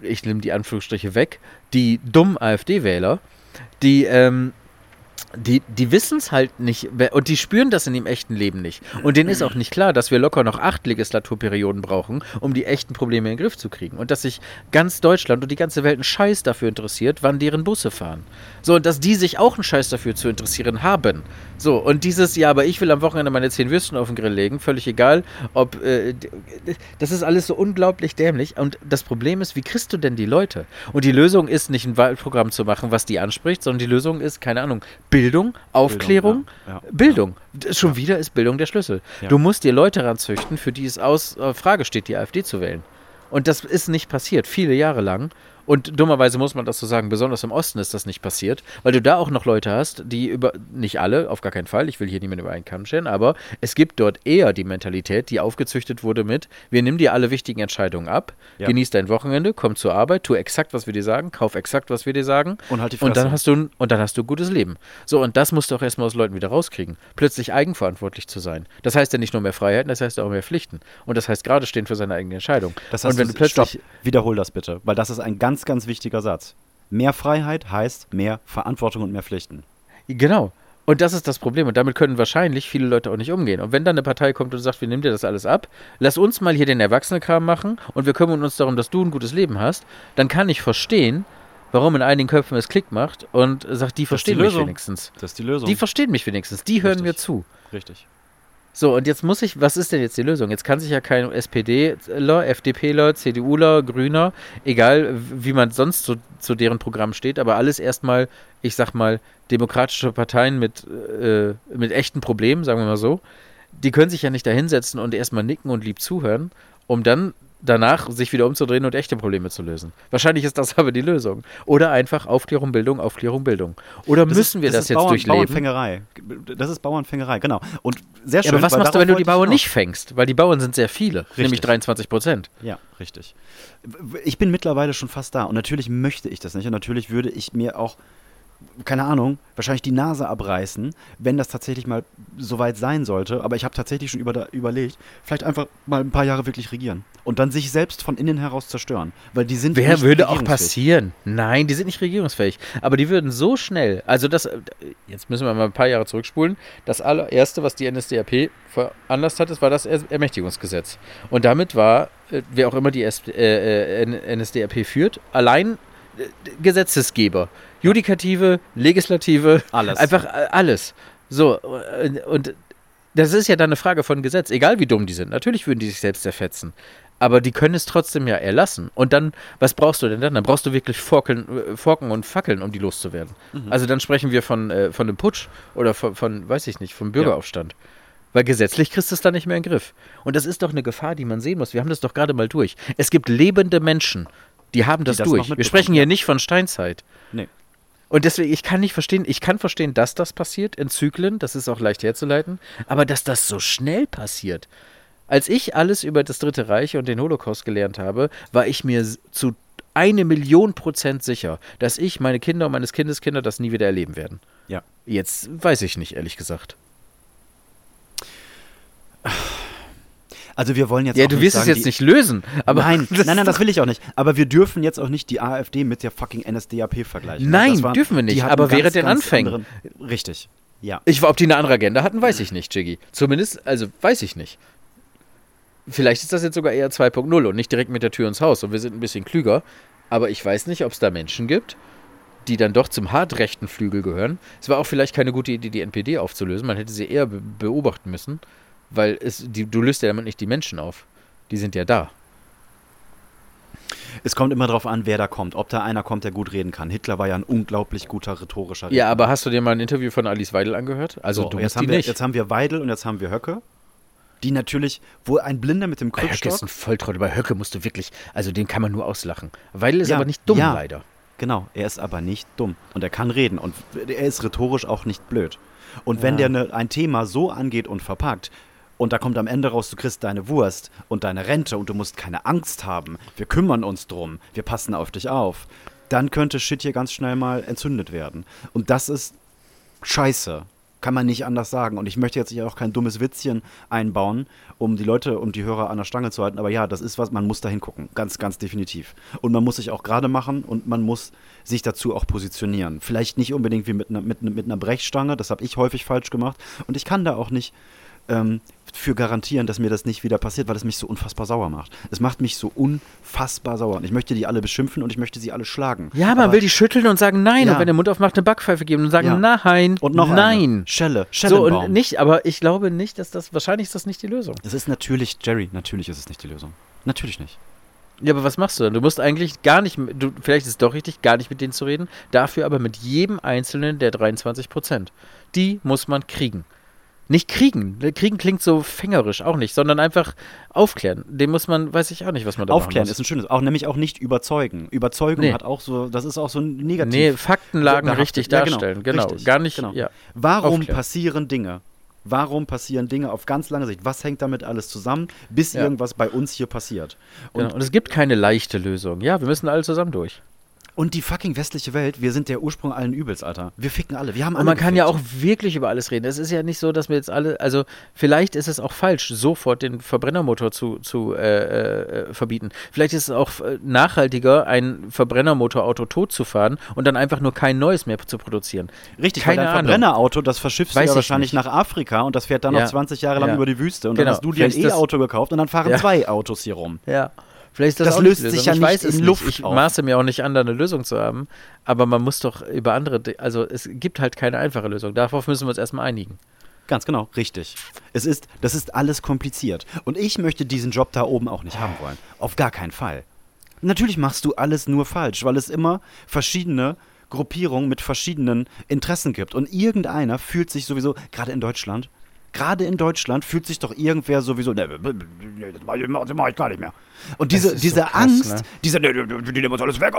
ich nehme die Anführungsstriche weg, die dummen AfD-Wähler, die, ähm, die, die wissen es halt nicht und die spüren das in dem echten Leben nicht. Und denen ist auch nicht klar, dass wir locker noch acht Legislaturperioden brauchen, um die echten Probleme in den Griff zu kriegen. Und dass sich ganz Deutschland und die ganze Welt einen Scheiß dafür interessiert, wann deren Busse fahren. So, und dass die sich auch einen Scheiß dafür zu interessieren haben. So, und dieses, ja, aber ich will am Wochenende meine zehn Würstchen auf den Grill legen, völlig egal, ob, äh, das ist alles so unglaublich dämlich. Und das Problem ist, wie kriegst du denn die Leute? Und die Lösung ist nicht ein Wahlprogramm zu machen, was die anspricht, sondern die Lösung ist, keine Ahnung, Bildung, Aufklärung, ja, ja, Bildung. D- Schon wieder ist Bildung der Schlüssel. Ja. Du musst dir Leute ranzüchten, für die es aus äh, Frage steht, die AfD zu wählen. Und das ist nicht passiert, viele Jahre lang. Und dummerweise muss man das so sagen, besonders im Osten ist das nicht passiert, weil du da auch noch Leute hast, die über, nicht alle, auf gar keinen Fall, ich will hier niemanden über einen Kamm scheren, aber es gibt dort eher die Mentalität, die aufgezüchtet wurde mit, wir nehmen dir alle wichtigen Entscheidungen ab, Ja. genieß dein Wochenende, komm zur Arbeit, tu exakt, was wir dir sagen, kauf exakt, was wir dir sagen Und halt die und dann hast du ein, und dann hast du ein gutes Leben. So, und das musst du auch erstmal aus Leuten wieder rauskriegen. Plötzlich eigenverantwortlich zu sein. Das heißt ja nicht nur mehr Freiheiten, das heißt auch mehr Pflichten. Und das heißt gerade stehen für seine eigene Entscheidung. Das und heißt, wenn du plötzlich. stopp, wiederhol das bitte, weil das ist ein ganz, ganz wichtiger Satz. Mehr Freiheit heißt mehr Verantwortung und mehr Pflichten. Genau. Und das ist das Problem. Und damit können wahrscheinlich viele Leute auch nicht umgehen. Und wenn dann eine Partei kommt und sagt, wir nehmen dir das alles ab, lass uns mal hier den Erwachsenenkram machen und wir kümmern uns darum, dass du ein gutes Leben hast, dann kann ich verstehen, warum in einigen Köpfen es Klick macht und sagt, die verstehen mich Lösung. wenigstens. Das ist die Lösung. Die verstehen mich wenigstens. Die hören Richtig. mir zu. Richtig. So, und jetzt muss ich, was ist denn jetzt die Lösung? Jetzt kann sich ja kein SPDler, FDPler, CDUler, Grüner, egal wie man sonst zu, zu deren Programm steht, aber alles erstmal, ich sag mal, demokratische Parteien mit, äh, mit echten Problemen, sagen wir mal so, die können sich ja nicht da hinsetzen und erstmal nicken und lieb zuhören, um dann danach sich wieder umzudrehen und echte Probleme zu lösen. Wahrscheinlich ist das aber die Lösung. Oder einfach Aufklärung, Bildung, Aufklärung, Bildung. Oder müssen wir das, ist jetzt Bauern, durchleben? Bauernfängerei. Das ist Bauernfängerei, genau. Und sehr Ja, schön. aber was machst du, wenn du die Bauern nicht fängst? Weil die Bauern sind sehr viele, nämlich Richtig. 23 Prozent. Ja, richtig. Ich bin mittlerweile schon fast da und natürlich möchte ich das nicht und natürlich würde ich mir auch, keine Ahnung, wahrscheinlich die Nase abreißen, wenn das tatsächlich mal so weit sein sollte. Aber ich habe tatsächlich schon über, überlegt, vielleicht einfach mal ein paar Jahre wirklich regieren und dann sich selbst von innen heraus zerstören, weil die sind Wer würde auch passieren? Nein, die sind nicht regierungsfähig. Aber die würden so schnell, also das, jetzt müssen wir mal ein paar Jahre zurückspulen. Das allererste, was die NSDAP veranlasst hat, das war das Er- Ermächtigungsgesetz. Und damit war, äh, wer auch immer die äh, äh, NSDAP führt, allein Gesetzesgeber. Judikative, Legislative, Alles. einfach äh, alles. So, äh, und das ist ja dann eine Frage von Gesetz, egal wie dumm die sind. Natürlich würden die sich selbst zerfetzen. Aber die können es trotzdem ja erlassen. Und dann, was brauchst du denn dann? Dann brauchst du wirklich Forkeln, äh, Forken und Fackeln, um die loszuwerden. Also dann sprechen wir von, äh, von einem Putsch oder von, von, weiß ich nicht, vom Bürgeraufstand. Weil gesetzlich kriegst du es dann nicht mehr in den Griff. Und das ist doch eine Gefahr, die man sehen muss. Wir haben das doch gerade mal durch. Es gibt lebende Menschen, die haben das das noch durch. Wir sprechen hier ja. nicht von Steinzeit. Nee. Und deswegen, ich kann nicht verstehen, ich kann verstehen, dass das passiert in Zyklen, das ist auch leicht herzuleiten, aber dass das so schnell passiert. Als ich alles über das Dritte Reich und den Holocaust gelernt habe, war ich mir zu eine Million Prozent sicher, dass ich, meine Kinder und meines Kindeskinder das nie wieder erleben werden. Ja. Jetzt weiß ich nicht, ehrlich gesagt. Also wir wollen jetzt Ja, du wirst es sagen, jetzt die, nicht lösen, aber. nein, nein, nein, das will ich auch nicht. Aber wir dürfen jetzt auch nicht die AfD mit der fucking NSDAP vergleichen. Nein, Das waren- dürfen wir nicht, aber während den Anfängen. anderen- Richtig, ja. Ich, ob die eine andere Agenda hatten, weiß ich nicht, Jiggy. Zumindest, also weiß ich nicht. Vielleicht ist das jetzt sogar eher 2.0 und nicht direkt mit der Tür ins Haus und wir sind ein bisschen klüger. Aber ich weiß nicht, ob es da Menschen gibt, die dann doch zum hart rechten Flügel gehören. Es war auch vielleicht keine gute Idee, die NPD aufzulösen. Man hätte sie eher be beobachten müssen, weil es, die, du löst ja damit nicht die Menschen auf. Die sind ja da. Es kommt immer darauf an, wer da kommt. Ob da einer kommt, der gut reden kann. Hitler war ja ein unglaublich guter rhetorischer Ja, aber hast du dir mal ein Interview von Alice Weidel angehört? Also So, du jetzt haben, wir, nicht. jetzt haben wir Weidel und jetzt haben wir Höcke. Die natürlich, wo ein Blinder mit dem Bei Höcke ist Krückstock. ein Volltrottel. Bei Höcke musst du wirklich, also den kann man nur auslachen. Weidel ist Ja, aber nicht dumm, ja. leider. Genau, er ist aber nicht dumm. Und er kann reden. Und er ist rhetorisch auch nicht blöd. Und wenn Ja. der ne, ein Thema so angeht und verpackt, und da kommt am Ende raus, du kriegst deine Wurst und deine Rente und du musst keine Angst haben, wir kümmern uns drum, wir passen auf dich auf, dann könnte Shit hier ganz schnell mal entzündet werden. Und das ist scheiße. Kann man nicht anders sagen. Und ich möchte jetzt hier auch kein dummes Witzchen einbauen, um die Leute, um die Hörer an der Stange zu halten. Aber ja, das ist was, man muss da hingucken. Ganz, ganz definitiv. Und man muss sich auch gerade machen und man muss sich dazu auch positionieren. Vielleicht nicht unbedingt wie mit einer, mit, mit einer Brechstange, das habe ich häufig falsch gemacht. Und ich kann da auch nicht ähm, für garantieren, dass mir das nicht wieder passiert, weil es mich so unfassbar sauer macht. Es macht mich so unfassbar sauer. Und ich möchte die alle beschimpfen und ich möchte sie alle schlagen. Ja, man Aber- will die schütteln und sagen nein. Ja. Und wenn der Mund aufmacht, eine Backpfeife geben und sagen Ja. nein. Und noch nein. Eine. Schelle, So, und nicht, aber ich glaube nicht, dass das, wahrscheinlich ist das nicht die Lösung. Es ist natürlich, Jerry, natürlich ist es nicht die Lösung. Natürlich nicht. Ja, aber was machst du dann? Du musst eigentlich gar nicht, mit- du, vielleicht ist es doch richtig, gar nicht mit denen zu reden, dafür aber mit jedem Einzelnen der 23 Prozent. Die muss man kriegen. Nicht kriegen. Kriegen klingt so fängerisch, auch nicht, sondern einfach aufklären. Dem muss man, weiß ich auch nicht, was man da Aufklären ist ein schönes, auch nämlich auch nicht überzeugen. Überzeugung Nee. hat auch so, das ist auch so ein negativ. Nee, Faktenlagen behaftet. richtig Ja, genau, darstellen. Genau. richtig, Gar nicht, genau. ja. Warum Aufklären. passieren Dinge? Warum passieren Dinge auf ganz lange Sicht? Was hängt damit alles zusammen, bis Ja. irgendwas bei uns hier passiert? Und, Genau. Und es gibt keine leichte Lösung. Ja, wir müssen alle zusammen durch. Und die fucking westliche Welt, wir sind der Ursprung allen Übels, Alter. Wir ficken alle. Wir haben alle Und man kann ja auch gefickt. wirklich über alles reden. Es ist ja nicht so, dass wir jetzt alle, also vielleicht ist es auch falsch, sofort den Verbrennermotor zu, zu äh, äh, verbieten. Vielleicht ist es auch äh, nachhaltiger, ein Verbrennermotorauto tot zu fahren und dann einfach nur kein neues mehr zu produzieren. Richtig, keine weil dein Ahnung. Verbrennerauto, das verschiffst du Weiß ja ich wahrscheinlich nicht. nach Afrika und das fährt dann Ja. noch 20 Jahre lang Ja. über die Wüste. Und Genau. dann hast du dir ein E-Auto gekauft und dann fahren Ja. zwei Autos hier rum. Ja. Vielleicht ist das, Das nicht löst sich ja ich nicht in nicht. Luft Ich auf. maße mir auch nicht an, da eine Lösung zu haben. Aber man muss doch über andere, also es gibt halt keine einfache Lösung. Darauf müssen wir uns erstmal einigen. Ganz genau, richtig. Es ist, das ist alles kompliziert. Und ich möchte diesen Job da oben auch nicht haben wollen. Auf gar keinen Fall. Natürlich machst du alles nur falsch, weil es immer verschiedene Gruppierungen mit verschiedenen Interessen gibt. Und irgendeiner fühlt sich sowieso, gerade in Deutschland, gerade in Deutschland fühlt sich doch irgendwer sowieso, ne, das mach ich, gar nicht mehr. Und diese, diese so krass, Angst, ne? diese, ne, die nehmen uns alles weg.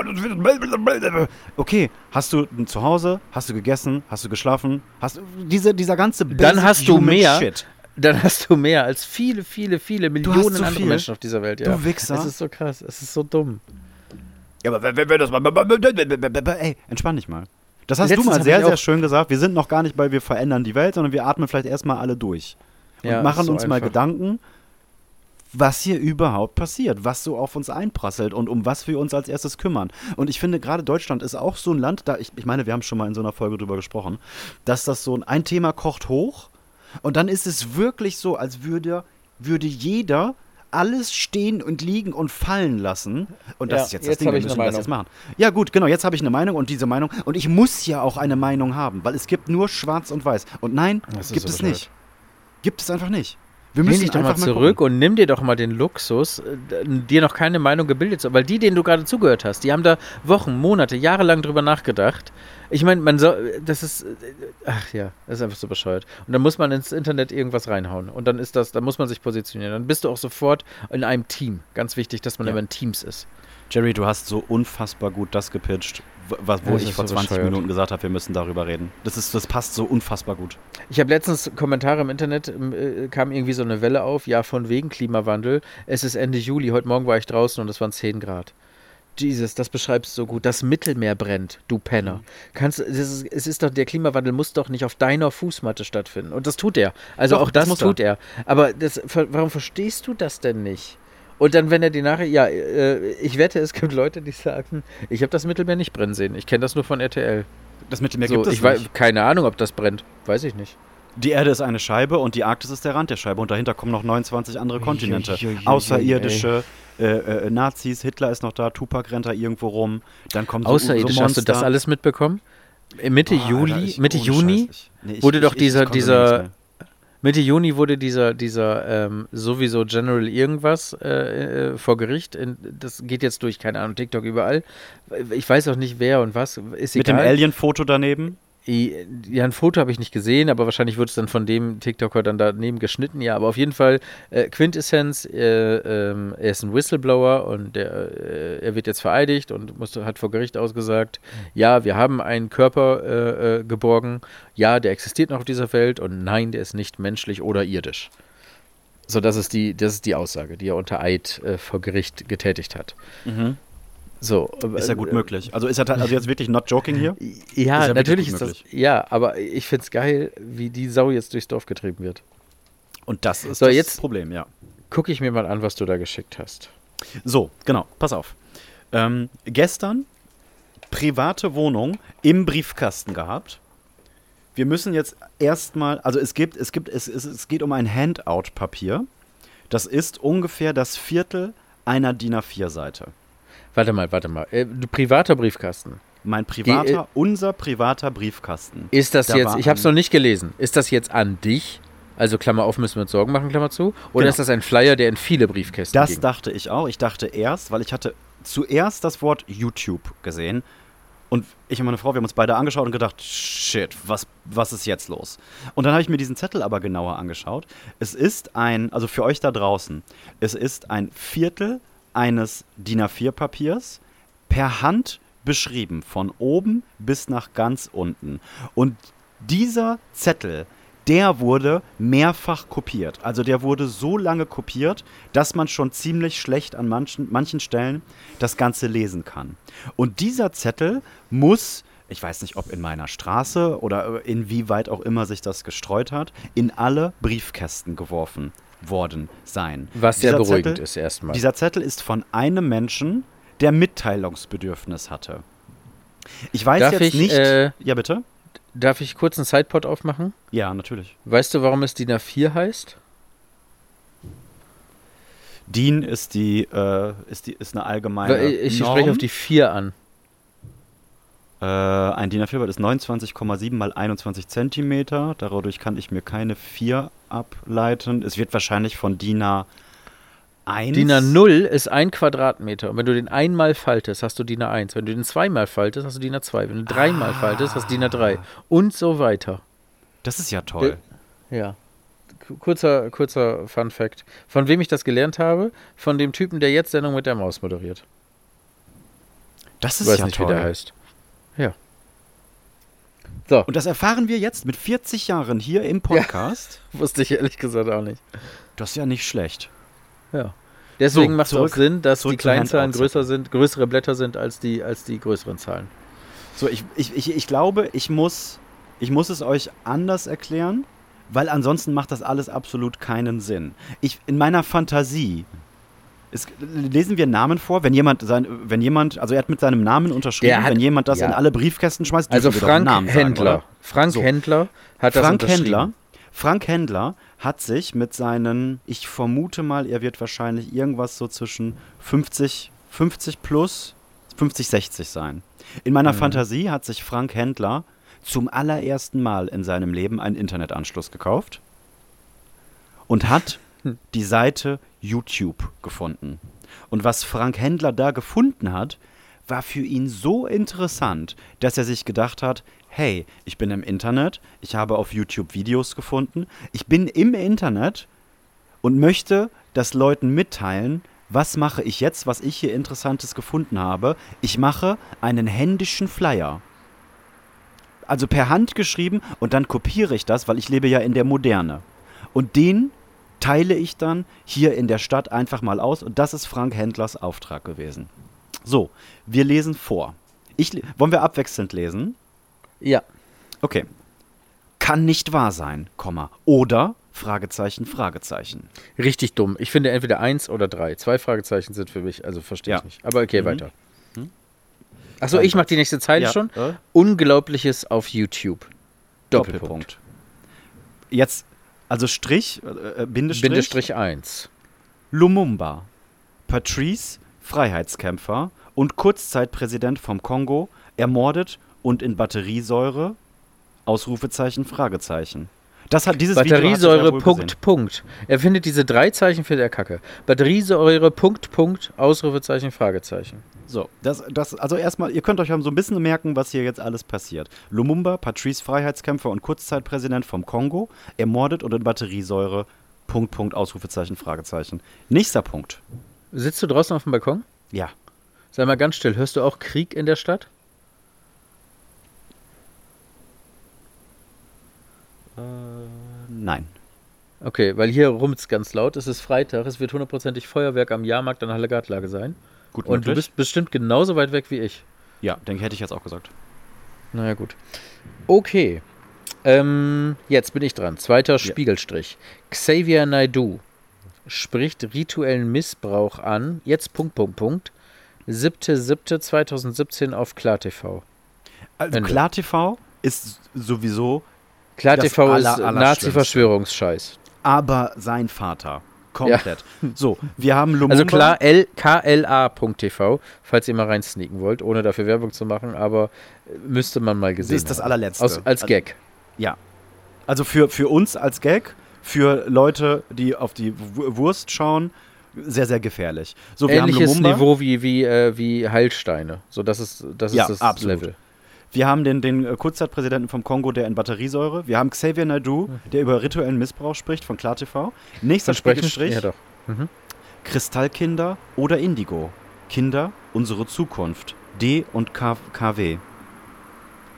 Okay, hast du ein Zuhause, hast du gegessen, hast du geschlafen, hast diese, dieser ganze Dann hast du mehr. Shit. Dann hast du mehr als viele, viele, viele Millionen so andere viel. Menschen auf dieser Welt. Ja. Du Wichser. Es ist so krass, es ist so dumm. Ja, aber wenn, wenn, wenn das mal. Ey, entspann dich mal. Das hast Letztens du mal sehr, sehr schön gesagt. Wir sind noch gar nicht bei wir verändern die Welt, sondern wir atmen vielleicht erstmal alle durch. Und Ja, machen so uns mal einfach. Gedanken, was hier überhaupt passiert, was so auf uns einprasselt und um was wir uns als erstes kümmern. Und ich finde, gerade Deutschland ist auch so ein Land, da ich, ich meine, wir haben schon mal in so einer Folge drüber gesprochen, dass das so ein, ein Thema kocht hoch und dann ist es wirklich so, als würde, würde jeder alles stehen und liegen und fallen lassen. Und das Ja, ist jetzt das jetzt Ding, wir müssen das jetzt machen. Ja gut, genau, jetzt habe ich eine Meinung und diese Meinung, und ich muss ja auch eine Meinung haben, weil es gibt nur schwarz und weiß. Und nein, Das gibt so es bescheuert. nicht. Gibt es einfach nicht. Wir müssen dich doch mal zurück gucken. und nimm dir doch mal den Luxus, äh, dir noch keine Meinung gebildet zu haben. Weil die, denen du gerade zugehört hast, die haben da Wochen, Monate, jahrelang drüber nachgedacht. Ich meine, man soll, das ist, äh, ach ja, das ist einfach so bescheuert. Und dann muss man ins Internet irgendwas reinhauen. Und dann ist das, dann muss man sich positionieren. Dann bist du auch sofort in einem Team. Ganz wichtig, dass man Ja. immer in Teams ist. Jerry, du hast so unfassbar gut das gepitcht, was, wo Das ich vor so 20 bescheuert. Minuten gesagt habe, wir müssen darüber reden. Das, ist, das passt so unfassbar gut. Ich habe letztens Kommentare im Internet, ähm, äh, kam irgendwie so eine Welle auf, ja, von wegen Klimawandel. Es ist Ende Juli, heute Morgen war ich draußen und es waren 10 Grad. Jesus, das beschreibst du so gut. Das Mittelmeer brennt, du Penner. Kannst, es, ist, es ist doch, der Klimawandel muss doch nicht auf deiner Fußmatte stattfinden. Und das tut er. Also Doch, auch das das, tut er. Aber das, warum verstehst du das denn nicht? Und dann, wenn er die nachher, ja, äh, ich wette, es gibt Leute, die sagen, ich habe das Mittelmeer nicht brennen sehen. Ich kenne das nur von RTL. Das Mittelmeer So, gibt es ich weiß, nicht. keine Ahnung, ob das brennt. Weiß ich nicht. Die Erde ist eine Scheibe und die Arktis ist der Rand der Scheibe und dahinter kommen noch 29 andere Kontinente. Uiuiui, Außerirdische, äh, äh, Nazis, Hitler ist noch da, Tupac rennt da irgendwo rum. Dann kommen so, Außerirdisch, so hast du das alles mitbekommen? Mitte Boah, Juli, Alter, ich- Mitte Juni, nee, ich- wurde ich- doch dieser- dieser-. Mitte Juni wurde dieser, dieser ähm, sowieso General irgendwas äh, äh, vor Gericht. Das geht jetzt durch, keine Ahnung, TikTok überall. Ich weiß auch nicht wer und was. Ist Mit dem egal. Alien-Foto daneben. Ja, ein Foto habe ich nicht gesehen, aber wahrscheinlich wird es dann von dem TikToker dann daneben geschnitten. Ja, aber auf jeden Fall äh, Quintessenz, äh, ähm, er ist ein Whistleblower und der, äh, er wird jetzt vereidigt und musste, hat vor Gericht ausgesagt, ja, wir haben einen Körper äh, äh, geborgen, ja, der existiert noch auf dieser Welt und nein, der ist nicht menschlich oder irdisch. So, das ist die, das ist die Aussage, die er unter Eid äh, vor Gericht getätigt hat. So, Ist ja gut äh, möglich. Also ist er ta- also jetzt wirklich not joking hier? ja, Ist ja natürlich ist das. Ja, aber ich finde es geil, wie die Sau jetzt durchs Dorf getrieben wird. Und das ist So, das jetzt- Problem, ja. Gucke ich mir mal an, was du da geschickt hast. So, genau, pass auf. Ähm, gestern private Wohnung im Briefkasten gehabt. Wir müssen jetzt erstmal, also es gibt, es gibt, es, es, es geht um ein Handout-Papier. Das ist ungefähr das Viertel einer DIN A4-Seite. Warte mal, warte mal. Äh, du- privater Briefkasten. Mein privater, Geh, äh, unser privater Briefkasten. Ist das Da jetzt, ich habe es noch nicht gelesen, ist das jetzt an dich? Also Klammer auf, müssen wir uns Sorgen machen, Klammer zu? Oder Genau. ist das ein Flyer, der in viele Briefkästen Das ging? dachte ich auch. Ich dachte erst, weil ich hatte zuerst das Wort YouTube gesehen. Und ich und meine Frau, wir haben uns beide angeschaut und gedacht, shit, was, was ist jetzt los? Und dann habe ich mir diesen Zettel aber genauer angeschaut. Es ist ein, also für euch da draußen, es ist ein Viertel eines DIN A4-Papiers per Hand beschrieben, von oben bis nach ganz unten. Und dieser Zettel, der wurde mehrfach kopiert. Also der wurde so lange kopiert, dass man schon ziemlich schlecht an manchen, manchen Stellen das Ganze lesen kann. Und dieser Zettel muss, ich weiß nicht, ob in meiner Straße oder inwieweit auch immer sich das gestreut hat, in alle Briefkästen geworfen worden sein. Was sehr Dieser beruhigend Zettel- ist erstmal. Dieser Zettel ist von einem Menschen, der Mitteilungsbedürfnis hatte. Ich weiß Darf jetzt ich, nicht. äh, ja, bitte? Darf ich kurz einen Sidepod aufmachen? Ja, natürlich. Weißt du, warum es DIN A4 heißt? DIN ist die, äh, ist die, ist eine allgemeine. Ich Norm. spreche auf die 4 an. Äh, ein DIN A4-Blatt ist 29,7 mal 21 Zentimeter. Dadurch kann ich mir keine 4 ableiten. Es wird wahrscheinlich von DIN A1. DIN A0 ist ein Quadratmeter. Und wenn du den einmal faltest, hast du DIN A1. Wenn du den zweimal faltest, hast du DIN A2. Wenn du dreimal faltest, hast du DIN A3. Und so weiter. Das ist ja toll. Ja. kurzer, kurzer Fun Fact. Von wem ich das gelernt habe? Von dem Typen, der jetzt Sendung mit der Maus moderiert. Das Ich ist weiß ja nicht, toll. wie der heißt. Ja. So, Und das erfahren wir jetzt mit 40 Jahren hier im Podcast. wusste ich ehrlich gesagt auch nicht. Das ist ja nicht schlecht. Ja. Deswegen So, macht es auch Sinn, dass die zurück zu kleinen Zahlen Handouts. größer sind, größere Blätter sind als die, als die größeren Zahlen. So, ich, ich, ich, ich glaube, ich muss, ich muss es euch anders erklären, weil ansonsten macht das alles absolut keinen Sinn. Ich, in meiner Fantasie es, lesen wir Namen vor, wenn jemand, sein, wenn jemand, also er hat mit seinem Namen unterschrieben, hat- wenn jemand das ja. in alle Briefkästen schmeißt, Also Frank Namen sagen, Händler. oder? Frank So. Händler hat das Frank unterschrieben. Händler, Frank Händler hat sich mit seinen, ich vermute mal, er wird wahrscheinlich irgendwas so zwischen 50, 50 plus, 50, 60 sein. In meiner Mhm. Fantasie hat sich Frank Händler zum allerersten Mal in seinem Leben einen Internetanschluss gekauft und hat die Seite YouTube gefunden. Und was Frank Händler da gefunden hat, war für ihn so interessant, dass er sich gedacht hat, hey, ich bin im Internet, ich habe auf YouTube Videos gefunden, ich bin im Internet und möchte das Leuten mitteilen, was mache ich jetzt, was ich hier Interessantes gefunden habe. Ich mache einen händischen Flyer. Also per Hand geschrieben und dann kopiere ich das, weil ich lebe ja in der Moderne. Und den teile ich dann hier in der Stadt einfach mal aus und das ist Frank Händlers Auftrag gewesen. So, wir lesen vor. Ich, le- wollen wir abwechselnd lesen? Ja. Okay. Kann nicht wahr sein, Komma. Oder, Fragezeichen, Fragezeichen. Richtig dumm. Ich finde entweder eins oder drei. Zwei Fragezeichen sind für mich, also verstehe Ja. ich nicht. Aber okay, Mhm. weiter. Achso, ich mache die nächste Zeile Ja, schon. äh? Unglaubliches auf YouTube. Doppelpunkt. Doppelpunkt. Jetzt, also Strich, äh, äh, Bindestrich, Bindestrich 1. Lumumba. Patrice, Freiheitskämpfer und Kurzzeitpräsident vom Kongo, ermordet und in Batteriesäure, Ausrufezeichen, Fragezeichen. Das hat dieses Video hat Batteriesäure, ja wohl Punkt, gesehen. Punkt. Er findet diese drei Zeichen für der Kacke. Batteriesäure, Punkt, Punkt, Ausrufezeichen, Fragezeichen. So, das, das, also erstmal, ihr könnt euch ja so ein bisschen merken, was hier jetzt alles passiert. Lumumba, Patrice Freiheitskämpfer und Kurzzeitpräsident vom Kongo, ermordet und in Batteriesäure, Punkt, Punkt, Ausrufezeichen, Fragezeichen. Nächster Punkt. Sitzt du draußen auf dem Balkon? Ja. Sei mal ganz still. Hörst du auch Krieg in der Stadt? Nein. Okay, weil hier rummt's ganz laut. Es ist Freitag. Es wird hundertprozentig Feuerwerk am Jahrmarkt an Halle Gartlage sein. Gut Und du möglich. bist bestimmt genauso weit weg wie ich. Ja, denke hätte ich jetzt auch gesagt. Naja, gut. Okay. Ähm, jetzt bin ich dran. Zweiter Spiegelstrich. Xavier Naidoo spricht rituellen Missbrauch an. Jetzt Punkt, Punkt, Punkt. 7.7.2017 auf KlarTV. Also Ende. KlarTV ist sowieso, KlarTV aller- ist. Nazi-Verschwörungsscheiß. aber sein Vater. Komplett. So, wir haben Lumumba. Also klar, kla.tv, falls ihr mal reinsneaken wollt, ohne dafür Werbung zu machen, aber äh, müsste man mal gesehen Das ist das allerletzte. Aus, als Also- Gag. Ja. Also für, für uns als Gag, für Leute, die auf die Wurst schauen, sehr, sehr gefährlich. So, wir Ähnliches. Niveau wie, wie, äh, wie Heilsteine. So, das ist das, ist Ja, das absolut. Level. Wir haben den, den äh, Kurzzeitpräsidenten vom Kongo, der in Batteriesäure. Wir haben Xavier Naidoo, der über rituellen Missbrauch spricht von KlarTV. Nächster Versprechen? Strich, Ja, doch. Kristallkinder oder Indigo. Kinder, unsere Zukunft. D und K KW.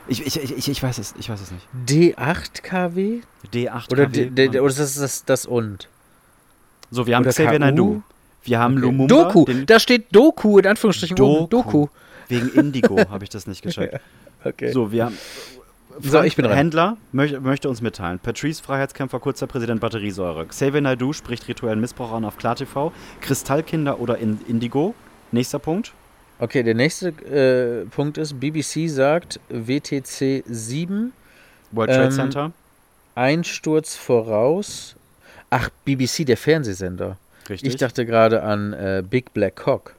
Ich, ich, ich, ich, weiß es, ich weiß es nicht. D8 kW? D8 Oder, KW. D, D, oder ist das das, das und? so, wir haben oder Xavier KU? Naidoo. Wir haben Okay. Lumumba. Doku, da steht Doku in Anführungsstrichen oben. Doku. Wegen Indigo habe ich das nicht gecheckt. Okay. So, wir haben. So, ich bin dran. Händler möchte, möchte uns mitteilen. Patrice Freiheitskämpfer, kurzer Präsident Batteriesäure. Xavier Naidoo spricht rituellen Missbrauch an auf KlarTV. Kristallkinder oder in Indigo. Nächster Punkt. Okay, der nächste äh, Punkt ist, BBC sagt WTC 7, World Trade Ähm, Center. Einsturz voraus. Ach, BBC, der Fernsehsender. Richtig. Ich dachte gerade an äh, Big Black Cock.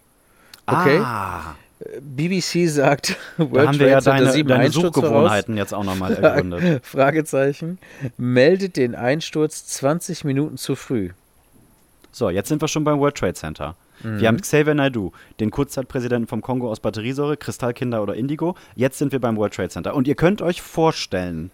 Okay. Ah, BBC sagt World da haben wir ja deine, 7 deine. Suchgewohnheiten jetzt auch nochmal ergründet. Fragezeichen. Meldet den Einsturz 20 Minuten zu früh. So, jetzt sind wir schon beim World Trade Center. Mhm. Wir haben Xavier Naidoo, den Kurzzeitpräsidenten vom Kongo aus Batteriesäure, Kristallkinder oder Indigo. Jetzt sind wir beim World Trade Center. Und ihr könnt euch vorstellen,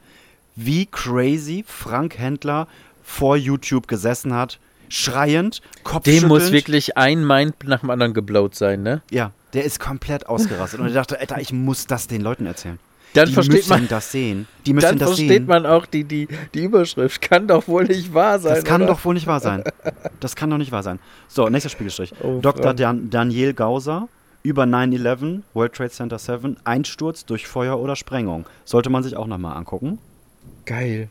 wie crazy Frank Händler vor YouTube gesessen hat, schreiend, Kopfschüttelnd. Dem muss wirklich ein Mind nach dem anderen geblowt sein, ne? Ja, der ist komplett ausgerastet. Und er dachte, Alter, ich muss das den Leuten erzählen. Dann die versteht müssen man, das sehen. Die müssen dann das versteht sehen. man auch die, die, die Überschrift. Kann doch wohl nicht wahr sein. das kann oder? doch wohl nicht wahr sein. Das kann doch nicht wahr sein. So, nächster Spiegelstrich. Oh, Dr. Dan Daniel Gauser über 9-11, World Trade Center 7, Einsturz durch Feuer oder Sprengung. Sollte man sich auch nochmal angucken. Geil.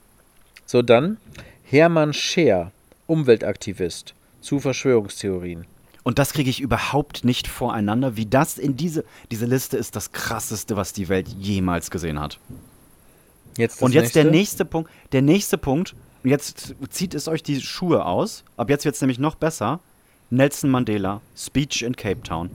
So, dann Hermann Scheer, Umweltaktivist zu Verschwörungstheorien. Und das kriege ich überhaupt nicht voreinander, wie das in diese, diese Liste ist das krasseste, was die Welt jemals gesehen hat. Jetzt das und jetzt der nächste. nächste Punkt, der nächste Punkt, und jetzt zieht es euch die Schuhe aus, ab jetzt wird es nämlich noch besser. Nelson Mandela, Speech in Cape Town.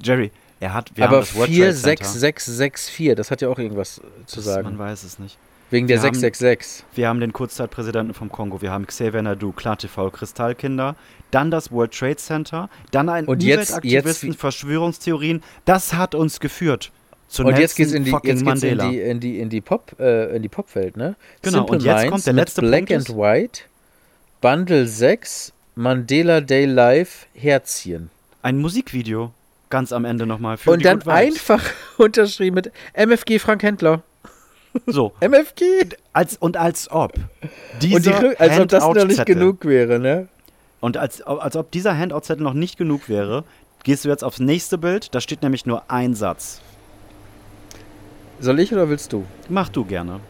Jerry, er hat, wir haben Aber das Trade Center. 46664, das hat ja auch irgendwas zu Das- sagen. Man weiß es nicht. Wegen der wir haben- 666. Wir haben den Kurzzeitpräsidenten vom Kongo, wir haben Xavier Nadu, KlarTV, Kristallkinder, dann das World Trade Center, dann ein Und jetzt- Umweltaktivisten, jetzt- Verschwörungstheorien. Das hat uns geführt zu Und jetzt geht's in die, jetzt geht's in die, in die, in die Pop, äh, in die Popwelt, ne? Genau, Simple und jetzt Minds kommt der letzte Black Punkt and White, Bundle 6, Mandela Day Live, Herzchen. Ein Musikvideo, ganz am Ende nochmal. Für Und die dann einfach unterschrieben mit MFG Frank Händler. So, MFG! als, und als ob. Dieser Und die, als ob das noch nicht genug wäre, ne? Und als, als ob dieser Handout-Zettel noch nicht genug wäre, gehst du jetzt aufs nächste Bild. Da steht nämlich nur ein Satz. Soll ich oder willst du? Mach du gerne.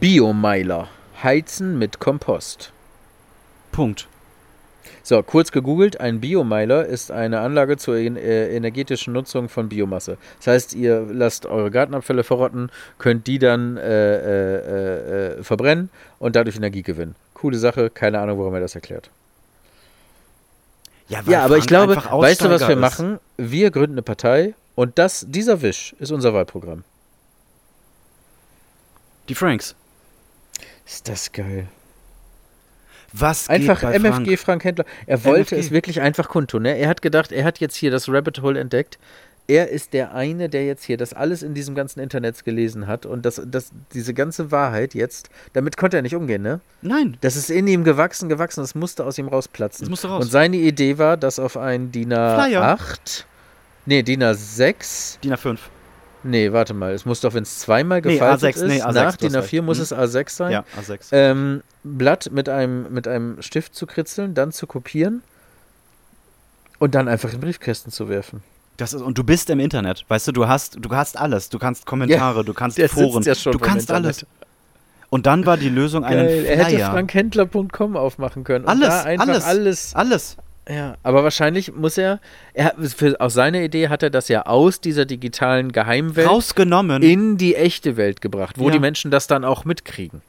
Biomeiler. Heizen mit Kompost. Punkt. So, kurz gegoogelt, ein Biomeiler ist eine Anlage zur äh, energetischen Nutzung von Biomasse. Das heißt, ihr lasst eure Gartenabfälle verrotten, könnt die dann äh, äh, äh, äh, verbrennen und dadurch Energie gewinnen. Coole Sache, keine Ahnung, warum er das erklärt. weil Ja, aber ich glaube, weißt du, was wir ist. machen? Wir gründen eine Partei und das, dieser Wisch ist unser Wahlprogramm. Die Franks. Ist das geil. Was Einfach MFG Frank? Frank Händler. Er wollte MFG. es wirklich einfach kundtun. Ne? Er hat gedacht, er hat jetzt hier das Rabbit Hole entdeckt. Er ist der eine, der jetzt hier das alles in diesem ganzen Internet gelesen hat und das, das, diese ganze Wahrheit jetzt, damit konnte er nicht umgehen, ne? Nein. Das ist in ihm gewachsen, gewachsen, das musste aus ihm rausplatzen. Das musste raus. Und seine Idee war, dass auf ein DIN Flyer. A8, nee, DIN A6, DIN A5. Nee, warte mal, es muss doch, wenn es zweimal Nee, gefaltet A6, ist, nee, A6, nach DIN hast A4 recht. muss Hm. es A6 sein Ja, A6. ähm, Blatt mit einem, mit einem Stift zu kritzeln, dann zu kopieren und dann einfach in Briefkästen zu werfen. Das ist, und du bist im Internet, weißt du, du hast, du hast alles. Du kannst Kommentare, du kannst Foren, ja du kannst alles. Und dann war die Lösung einen Geil. Er hätte Flyer. frankhändler.com aufmachen können. Alles, alles. alles. alles. Ja, aber wahrscheinlich muss er, er für, aus seiner Idee hat er das ja aus dieser digitalen Geheimwelt Rausgenommen. in die echte Welt gebracht, wo Ja. die Menschen das dann auch mitkriegen.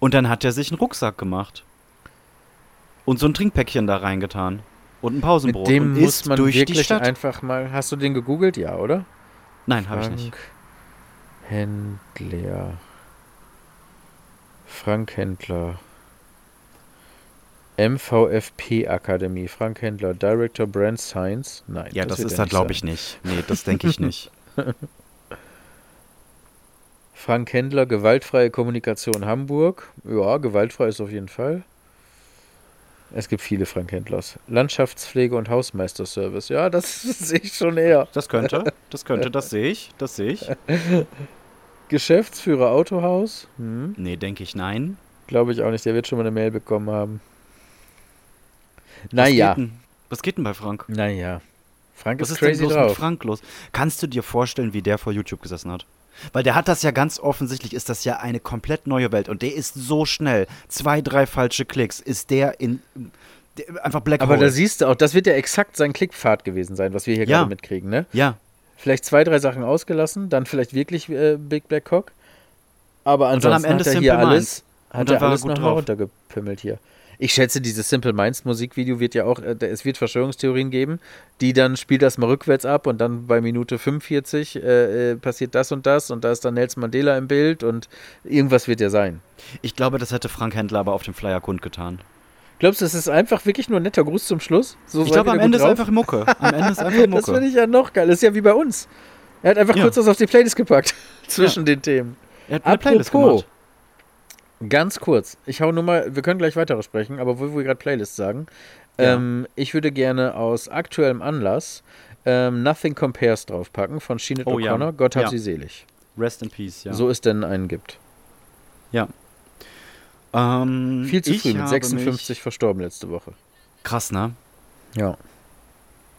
und dann hat er sich einen Rucksack gemacht. Und so ein Trinkpäckchen da reingetan. Und ein Pausenbrot. Mit dem und muss ist man durch die wirklich Stadt. einfach mal. Hast du den gegoogelt? Ja, oder? Nein, habe ich nicht. Händler. Frank Händler. MVFP Akademie. Frank Händler. Director Brand Science. Nein. Ja, das, wird ist er glaube ich, nicht. Nee, das denke ich nicht. Frank Händler. Gewaltfreie Kommunikation Hamburg. Ja, gewaltfrei ist auf jeden Fall. Es gibt viele Frank Händlers. Landschaftspflege und Hausmeisterservice. Ja, das sehe ich schon eher. Das könnte, das könnte, das sehe ich, das sehe ich. Geschäftsführer Autohaus. Hm. Nee, denke ich nein. Glaube ich auch nicht. Der wird schon mal eine Mail bekommen haben. Was Naja. geht denn, was geht denn bei Frank? Naja. Frank Was ist ist denn crazy bloß drauf. mit Frank los? Kannst du dir vorstellen, wie der vor YouTube gesessen hat? Weil der hat das ja ganz offensichtlich, ist das ja eine komplett neue Welt und der ist so schnell. Zwei, drei falsche Klicks, ist der in. Der, einfach Black Aber Hole. da siehst du auch, das wird ja exakt sein Klickpfad gewesen sein, was wir hier Ja. gerade mitkriegen, ne? ja, Vielleicht zwei, drei Sachen ausgelassen, dann vielleicht wirklich äh, Big Black Cock. Aber Und dann am ansonsten Ende hat er hier alles, hat er alles nochmal runtergepimmelt hier. Ich schätze, dieses Simple Minds Musikvideo wird ja auch, äh, es wird Verschwörungstheorien geben, die dann spielt das mal rückwärts ab und dann bei Minute 45 äh, äh, passiert das und das und da ist dann Nelson Mandela im Bild und irgendwas wird ja sein. ich glaube, das hätte Frank Händler aber auf dem Flyer kundgetan. Glaubst du, es ist einfach wirklich nur ein netter Gruß zum Schluss? So Ich glaube, am Ende ist einfach Mucke. Am Ende ist einfach Das Mucke. finde ich ja noch geil. Das ist ja wie bei uns. Er hat einfach Ja. kurz was auf die Playlist gepackt zwischen den Themen. er hat eine Playlist Apropos, gemacht. Ganz kurz. Ich hau nur mal, wir können gleich weitere sprechen, aber wo wir gerade Playlist sagen. Ja. Ähm, ich würde gerne aus aktuellem Anlass ähm, Nothing Compares draufpacken von Sinead Oh ja. O'Connor. Gott hab Ja. sie selig. Rest in Peace, ja. So es denn einen gibt. Ähm, Viel zu früh, mit habe 56 Mich, verstorben letzte Woche. krass, ne? Ja.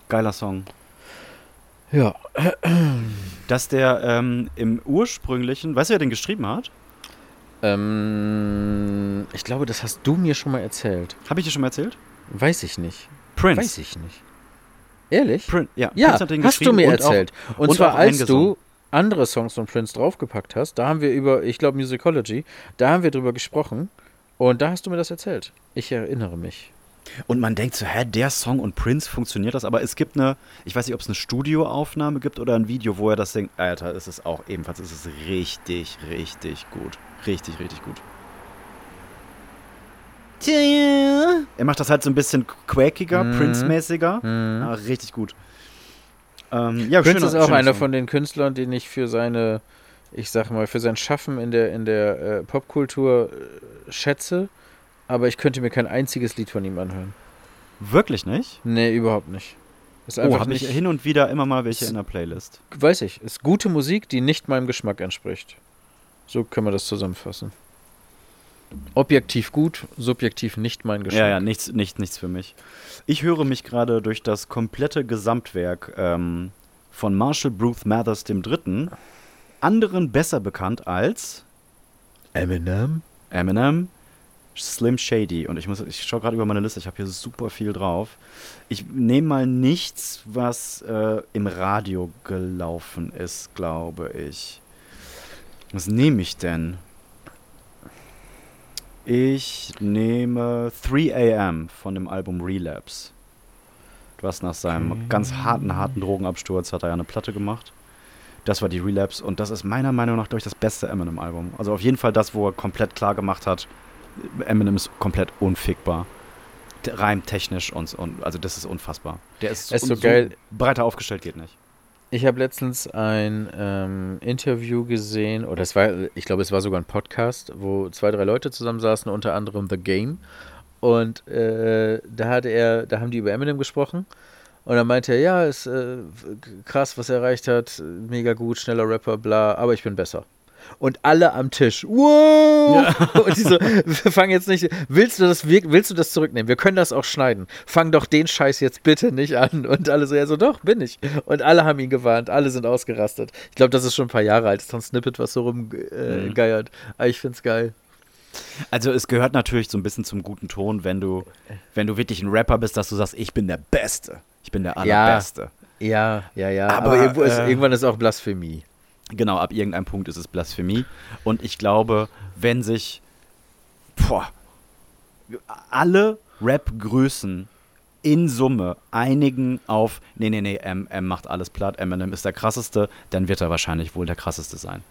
Geiler Song. Ja. Dass der ähm, im ursprünglichen, weißt du, wer den geschrieben hat? Ähm, ich glaube, das hast du mir schon mal erzählt. Habe ich dir schon mal erzählt? Weiß ich nicht. Prince. Weiß ich nicht. Ehrlich? Prin ja, Ja, Prince hat den hast du mir und auch- erzählt. und, und zwar auch als du andere Songs von Prince draufgepackt hast, da haben wir über, ich glaube, Musicology, da haben wir drüber gesprochen und da hast du mir das erzählt. Ich erinnere mich. Und man denkt so, hä, der Song und Prince funktioniert das, aber es gibt eine, ich weiß nicht, ob es eine Studioaufnahme gibt oder ein Video, wo er das singt. Alter, es ist auch ebenfalls, es ist richtig, richtig gut. Richtig, richtig gut. Er macht das halt so ein bisschen quäkiger, Mhm. Prince-mäßiger. Mhm. Ah, richtig gut. Ähm, ja, Prince schöner- ist auch einer Song. von den Künstlern, den ich für seine, ich sag mal, für sein Schaffen in der, in der äh, Popkultur äh, schätze, aber ich könnte mir kein einziges Lied von ihm anhören. Wirklich nicht? Nee, überhaupt nicht. Ist Oh, habe ich hin und wieder immer mal welche in der Playlist. weiß ich, ist gute Musik, die nicht meinem Geschmack entspricht. So können wir das zusammenfassen. Objektiv gut, subjektiv nicht mein Geschmack. Ja, ja, nichts, nichts, nichts für mich. Ich höre mich gerade durch das komplette Gesamtwerk ähm, von Marshall Bruce Mathers III., anderen besser bekannt als Eminem? Eminem, Slim Shady. Und ich muss, ich schaue gerade über meine Liste, ich habe hier super viel drauf. Ich nehme mal nichts, was äh, im Radio gelaufen ist, glaube ich. Was nehme ich denn? Ich nehme 3 AM von dem Album Relapse. Was nach seinem ganz harten, harten Drogenabsturz hat er ja eine Platte gemacht. Das war die Relapse und das ist meiner Meinung nach, glaube ich, das beste Eminem-Album. Also auf jeden Fall das, wo er komplett klar gemacht hat, Eminem ist komplett unfickbar. Der reimt technisch und, und also das ist unfassbar. Der ist, ist un- so geil. breiter aufgestellt geht nicht. Ich habe letztens ein ähm, Interview gesehen, oder es war, ich glaube, es war sogar ein Podcast, wo zwei, drei Leute zusammensaßen, unter anderem The Game. Und äh, da hat er, da haben die über Eminem gesprochen. Und dann meinte er, ja, ist äh, krass, was er erreicht hat, mega gut, schneller Rapper, bla, aber ich bin besser. Und alle am Tisch, wow! Und die so, wir fangen jetzt nicht, willst du das, willst du das zurücknehmen? Wir können das auch schneiden. Fang doch den Scheiß jetzt bitte nicht an. Und alle so, ja, so, doch, bin ich. Und alle haben ihn gewarnt, alle sind ausgerastet. Ich glaube, das ist schon ein paar Jahre alt, das ist ein Snippet, was so rumgeiert. Äh, Mhm. Aber ich find's geil. Also es gehört natürlich so ein bisschen zum guten Ton, wenn du, wenn du wirklich ein Rapper bist, dass du sagst, ich bin der Beste. Ich bin der Ja. Allerbeste. Ja, ja, ja. Aber, Aber, ist, äh, irgendwann ist auch Blasphemie. Genau, ab irgendeinem Punkt ist es Blasphemie. Und ich glaube, wenn sich boah, alle Rap-Größen in Summe einigen auf, nee, nee, nee, M, M macht alles platt, Eminem ist der krasseste, dann wird er wahrscheinlich wohl der krasseste sein.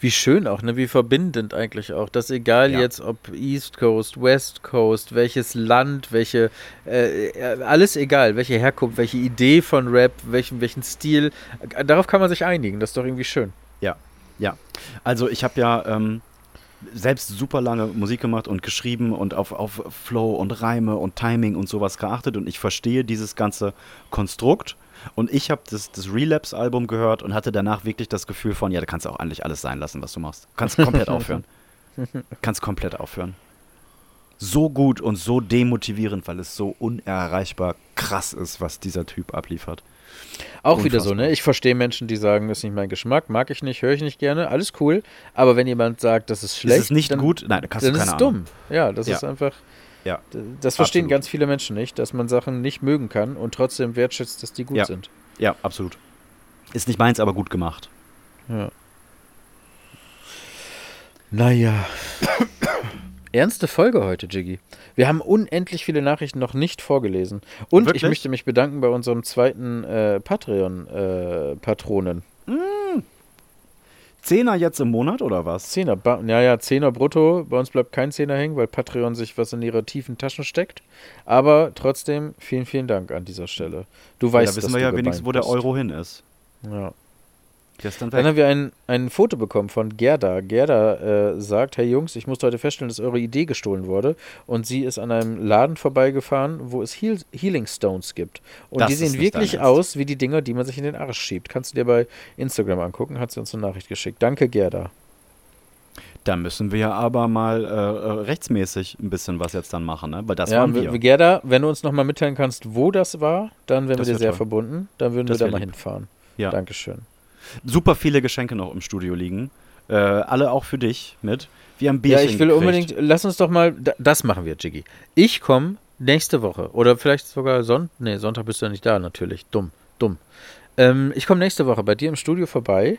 Wie schön auch, ne? Wie verbindend eigentlich auch. Dass egal Ja. jetzt ob East Coast, West Coast, welches Land, welche, äh, äh, alles egal, welche Herkunft, welche Idee von Rap, welchen, welchen Stil, äh, darauf kann man sich einigen. Das ist doch irgendwie schön. Ja, ja. Also ich habe ja ähm, selbst super lange Musik gemacht und geschrieben und auf, auf Flow und Reime und Timing und sowas geachtet und ich verstehe dieses ganze Konstrukt. Und ich habe das, das Relapse-Album gehört und hatte danach wirklich das Gefühl von, ja, da kannst du auch eigentlich alles sein lassen, was du machst. Kannst komplett aufhören. Kannst komplett aufhören. So gut und so demotivierend, weil es so unerreichbar krass ist, was dieser Typ abliefert. Auch wieder so, Unfassbar. ne? Ich verstehe Menschen, die sagen, das ist nicht mein Geschmack, mag ich nicht, höre ich nicht gerne, alles cool. Aber wenn jemand sagt, das ist schlecht, ist es nicht dann, gut? Nein, da kannst dann du ist keine es Ahnung. dumm. Ja, das Ja. ist einfach. Ja. Das verstehen Absolut. ganz viele Menschen nicht, dass man Sachen nicht mögen kann und trotzdem wertschätzt, dass die gut Ja. sind. Ja, absolut. Ist nicht meins, aber gut gemacht. Ja. Naja. Ernste Folge heute, Jiggy. Wir haben unendlich viele Nachrichten noch nicht vorgelesen. Und Wirklich? ich möchte mich bedanken bei unserem zweiten äh, Patreon-Patronen. Zehner jetzt im Monat oder was? Zehner, ja, ja, Zehner brutto. Bei uns bleibt kein Zehner hängen, weil Patreon sich was in ihre tiefen Taschen steckt. Aber trotzdem, vielen, vielen Dank an dieser Stelle. Du weißt, da wissen wir ja wenigstens, wo der Euro hin ist. Ja. Dann Dann haben wir ein, ein Foto bekommen von Gerda. Gerda äh, sagt, hey Jungs, ich musste heute feststellen, dass eure Idee gestohlen wurde. Und sie ist an einem Laden vorbeigefahren, wo es Heal Healing Stones gibt. Und Das die sehen wirklich aus wie die Dinger, die man sich in den Arsch schiebt. Kannst du dir bei Instagram angucken, hat sie uns eine Nachricht geschickt. Danke, Gerda. Da müssen wir aber mal äh, äh, rechtsmäßig ein bisschen was jetzt dann machen, ne? Weil das ja, waren wir. Gerda, wenn du uns nochmal mitteilen kannst, wo das war, dann wären Das wir dir sehr toll. verbunden. Dann würden Das wir da mal hinfahren. Ja. Dankeschön. Super viele Geschenke noch im Studio liegen. Äh, alle auch für dich mit. Wir haben Ja, Bierchen ich will gekriegt. unbedingt, lass uns doch mal, da- das machen wir, Jiggy. Ich komme nächste Woche oder vielleicht sogar Sonntag, nee, Sonntag bist du ja nicht da, natürlich, dumm, dumm. Ähm, ich komme nächste Woche bei dir im Studio vorbei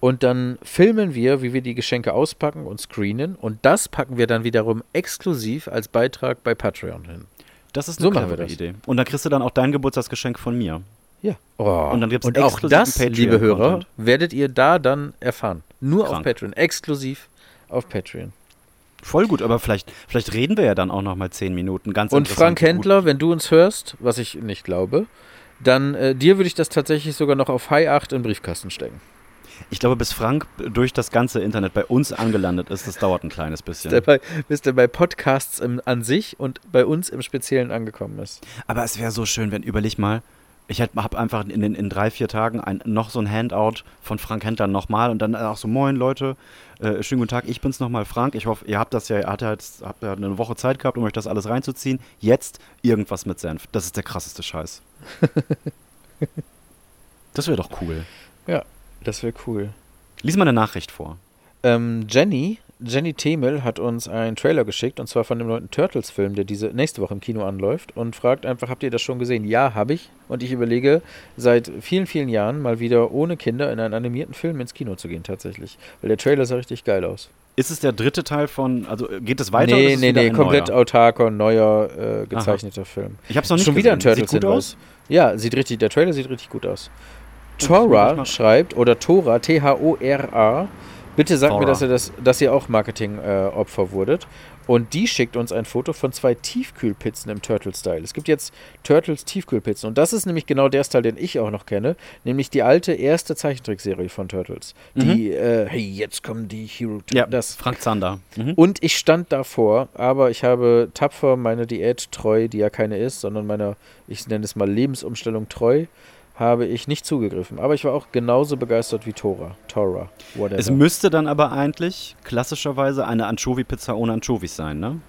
und dann filmen wir, wie wir die Geschenke auspacken und screenen und das packen wir dann wiederum exklusiv als Beitrag bei Patreon hin. Das ist eine So clevere. Idee. Und dann kriegst du dann auch dein Geburtstagsgeschenk von mir. Ja. Oh. Und dann gibt's und auch das, liebe Hörer, Patreon-Content. werdet ihr da dann erfahren. Nur auf Krank. Patreon, exklusiv auf Patreon. Voll gut, aber vielleicht, vielleicht reden wir ja dann auch noch mal zehn Minuten. Ganz Und Frank wie gut- Händler, wenn du uns hörst, was ich nicht glaube, dann äh, dir würde ich das tatsächlich sogar noch auf High 8 in Briefkasten stecken. Ich glaube, bis Frank durch das ganze Internet bei uns angelandet ist, das dauert ein kleines bisschen. Der bei, bis der bei Podcasts im, an sich und bei uns im Speziellen angekommen ist. Aber es wäre so schön, wenn, überleg mal, ich habe einfach in, den, in drei, vier Tagen ein, noch so ein Handout von Frank Händler nochmal und dann auch so, moin Leute, äh, schönen guten Tag, ich bin's nochmal Frank. Ich hoffe, ihr habt das ja, ihr habt ja jetzt habt ja eine Woche Zeit gehabt, um euch das alles reinzuziehen. Jetzt irgendwas mit Senf. Das ist der krasseste Scheiß. das wäre doch cool. Das wäre cool. Lies mal eine Nachricht vor. Ähm, Jenny, Jenny Themel hat uns einen Trailer geschickt und zwar von dem neuen Turtles-Film, der diese nächste Woche im Kino anläuft und fragt einfach, habt ihr das schon gesehen? Ja, habe ich. Und ich überlege seit vielen, vielen Jahren mal wieder ohne Kinder in einen animierten Film ins Kino zu gehen tatsächlich. Weil der Trailer sah richtig geil aus. Ist es der dritte Teil von, also geht es weiter? nee, es nee, nee, komplett neuer? autarker, neuer, äh, gezeichneter Film. Ich hab's noch nicht Schon wieder ein gesehen. Turtles Sieht gut aus? Ja, sieht richtig, der Trailer sieht richtig gut aus. Tora schreibt, oder Tora, T-H-O-R-A, bitte sagt mir, Tora. dass ihr, das, dass ihr auch Marketing-Opfer wurdet. Und die schickt uns ein Foto von zwei Tiefkühlpizzen im Turtle-Style. Es gibt jetzt Turtles Tiefkühlpizzen. Und das ist nämlich genau der Style, den ich auch noch kenne. Nämlich die alte erste Zeichentrickserie von Turtles. Die, äh, hey, jetzt kommen die Hero... Mhm. Ja, das. Frank Zander. Mhm. Und ich stand davor, aber ich habe tapfer meiner Diät treu, die ja keine ist, sondern meiner, ich nenne es mal Lebensumstellung treu, habe ich nicht zugegriffen. Aber ich war auch genauso begeistert wie Tora. Tora, whatever. Es müsste dann aber eigentlich klassischerweise eine Anchovy-Pizza ohne Anchovies sein, ne?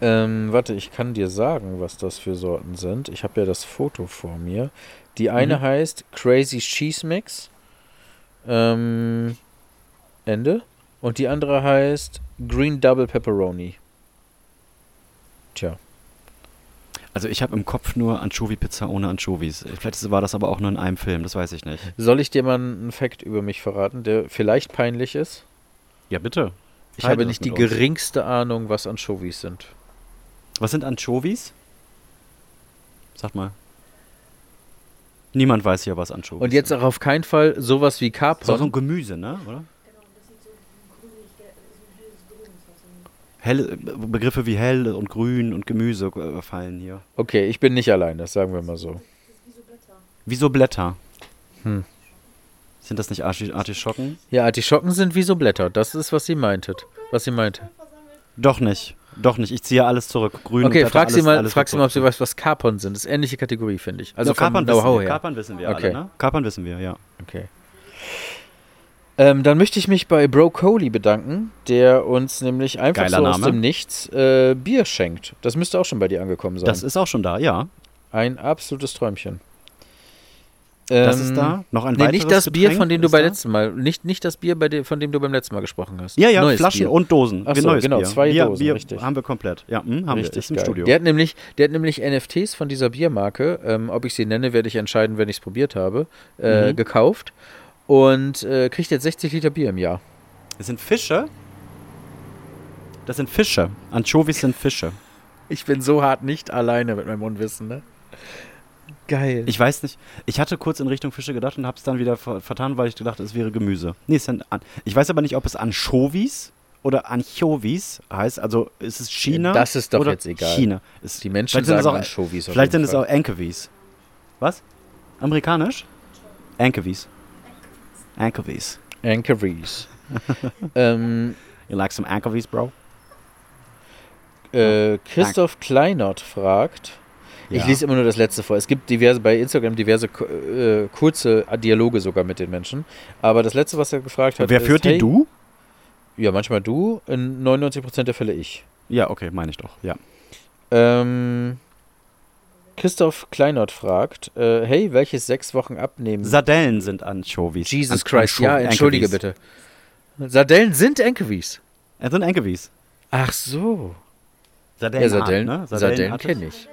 ähm, warte, ich kann dir sagen, was das für Sorten sind. Ich habe ja das Foto vor mir. Die eine Mhm. heißt Crazy Cheese Mix. Ähm, Ende. Und die andere heißt Green Double Pepperoni. Tja. Also ich habe im Kopf nur Anchovy-Pizza ohne Anchovies. Vielleicht war das aber auch nur in einem Film, das weiß ich nicht. Soll ich dir mal einen Fact über mich verraten, der vielleicht peinlich ist? Ja, bitte. Ich Teile habe nicht die uns. geringste Ahnung, was Anchovies sind. Was sind Anchovies? Sag mal. Niemand weiß hier, was Anchovies Und jetzt sind. auch auf keinen Fall sowas wie ist auch so ein Kapern. Gemüse, ne? Oder? Helle, Begriffe wie hell und grün und Gemüse äh, fallen hier. Okay, ich bin nicht allein, das sagen wir mal so. Wieso Blätter? Hm. Sind das nicht Arti Artischocken? Ja, Artischocken sind wie so Blätter. Das ist, was sie meintet. Was sie meinte. Doch nicht. Doch nicht. Ich ziehe alles zurück. Grün Okay, und frag alles, sie mal, frag sie mal, ob sie weiß, was Kapern sind. Das ist ähnliche Kategorie, finde ich. Also vom Kapern wissen wir. her. Kapern wissen wir Okay. alle, ne? Kapern wissen wir, ja. Okay. Ähm, dann möchte ich mich bei Bro Coley bedanken, der uns nämlich einfach Geiler so aus Name. dem Nichts äh, Bier schenkt. Das müsste auch schon bei dir angekommen sein. Das ist auch schon da, ja. Ein absolutes Träumchen. Das Ähm, ist da. Noch ein Nee, weiteres nicht das Bier, Getränk von dem du beim letzten Mal, nicht, nicht das Bier, bei dem, von dem du beim letzten Mal gesprochen hast. Ja, ja, Neues Flaschen Bier. und Dosen. Ach so, Neues genau, Bier. zwei Bier, Dosen, Bier richtig. haben wir komplett. Ja, hm, haben wir. Richtig Ist im geil. Studio. Der hat, nämlich, der hat nämlich NFTs von dieser Biermarke, ähm, ob ich sie nenne, werde ich entscheiden, wenn ich es probiert habe, äh, Mhm. gekauft und äh, kriegt jetzt 60 Liter Bier im Jahr. Das sind Fische. Das sind Fische. Anchovies sind Fische. Ich bin so hart nicht alleine mit meinem Unwissen, ne? Geil. Ich weiß nicht. Ich hatte kurz in Richtung Fische gedacht und habe es dann wieder ver vertan, weil ich gedacht, es wäre Gemüse. Nee, es sind an ich weiß aber nicht, ob es Anchovies oder Anchovies heißt. Also ist es China Das ist doch jetzt egal. China. Ist, Die Menschen sagen auch, Anchovies Vielleicht sind es auch Anchovies. Was? Amerikanisch? Anchovies. Anchovies. Anchovies. ähm, You like some anchovies, bro? äh, Christoph Kleinert fragt, ich Ja. lese immer nur das letzte vor. Es gibt diverse bei Instagram diverse äh, kurze Dialoge sogar mit den Menschen. Aber das letzte, was er gefragt hat, Wer ist, führt die? hey, Du? Ja, manchmal du, in 99% der Fälle ich. Ja, okay, meine ich doch. Ja. Ähm, Christoph Kleinert fragt, äh, hey, welches sechs Wochen abnehmen? Sardellen sind Anchovies. Jesus An- Christ, ja, Ancho- entschuldige Anchovies. bitte. Sardellen sind Anchovies. Es sind Anchovies. Ach so. Sardellen, Ja, Sardellen, ne? Sardellen Art kenne ich.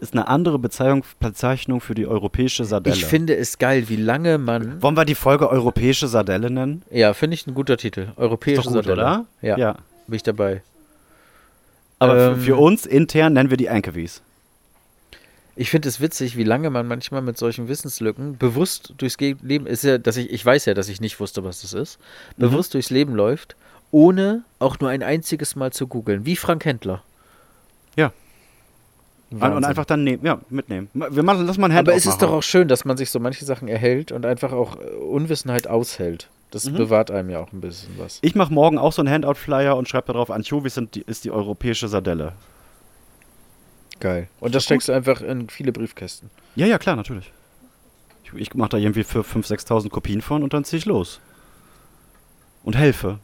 Ist eine andere Bezeichnung, Bezeichnung für die europäische Sardelle. Ich finde es geil, wie lange man. Wollen wir die Folge europäische Sardelle nennen? Ja, finde ich ein guter Titel. Europäische Ist doch gut, Sardelle. oder? Ja, ja. bin ich dabei. Aber Ähm, für, uns intern nennen wir die Anchovies. Ich finde es witzig, wie lange man manchmal mit solchen Wissenslücken bewusst durchs Leben ist ja, dass ich ich weiß ja, dass ich nicht wusste, was das ist, Mhm. bewusst durchs Leben läuft, ohne auch nur ein einziges Mal zu googeln, wie Frank Händler. Ja. Und, und Wahnsinn. einfach dann nehmen, ja, mitnehmen. Wir machen, lass mal ein Aber es ist doch auch schön, dass man sich so manche Sachen erhält und einfach auch äh, Unwissenheit aushält. Das Mhm. bewahrt einem ja auch ein bisschen was. Ich mache morgen auch so einen Handout-Flyer und schreibe darauf, Anchovies sind die, ist die europäische Sardelle. Geil. Und das steckst du einfach in viele Briefkästen. Ja, ja, klar, natürlich. Ich, ich mache da irgendwie für 5.000, 6.000 Kopien von und dann ziehe ich los. Und helfe.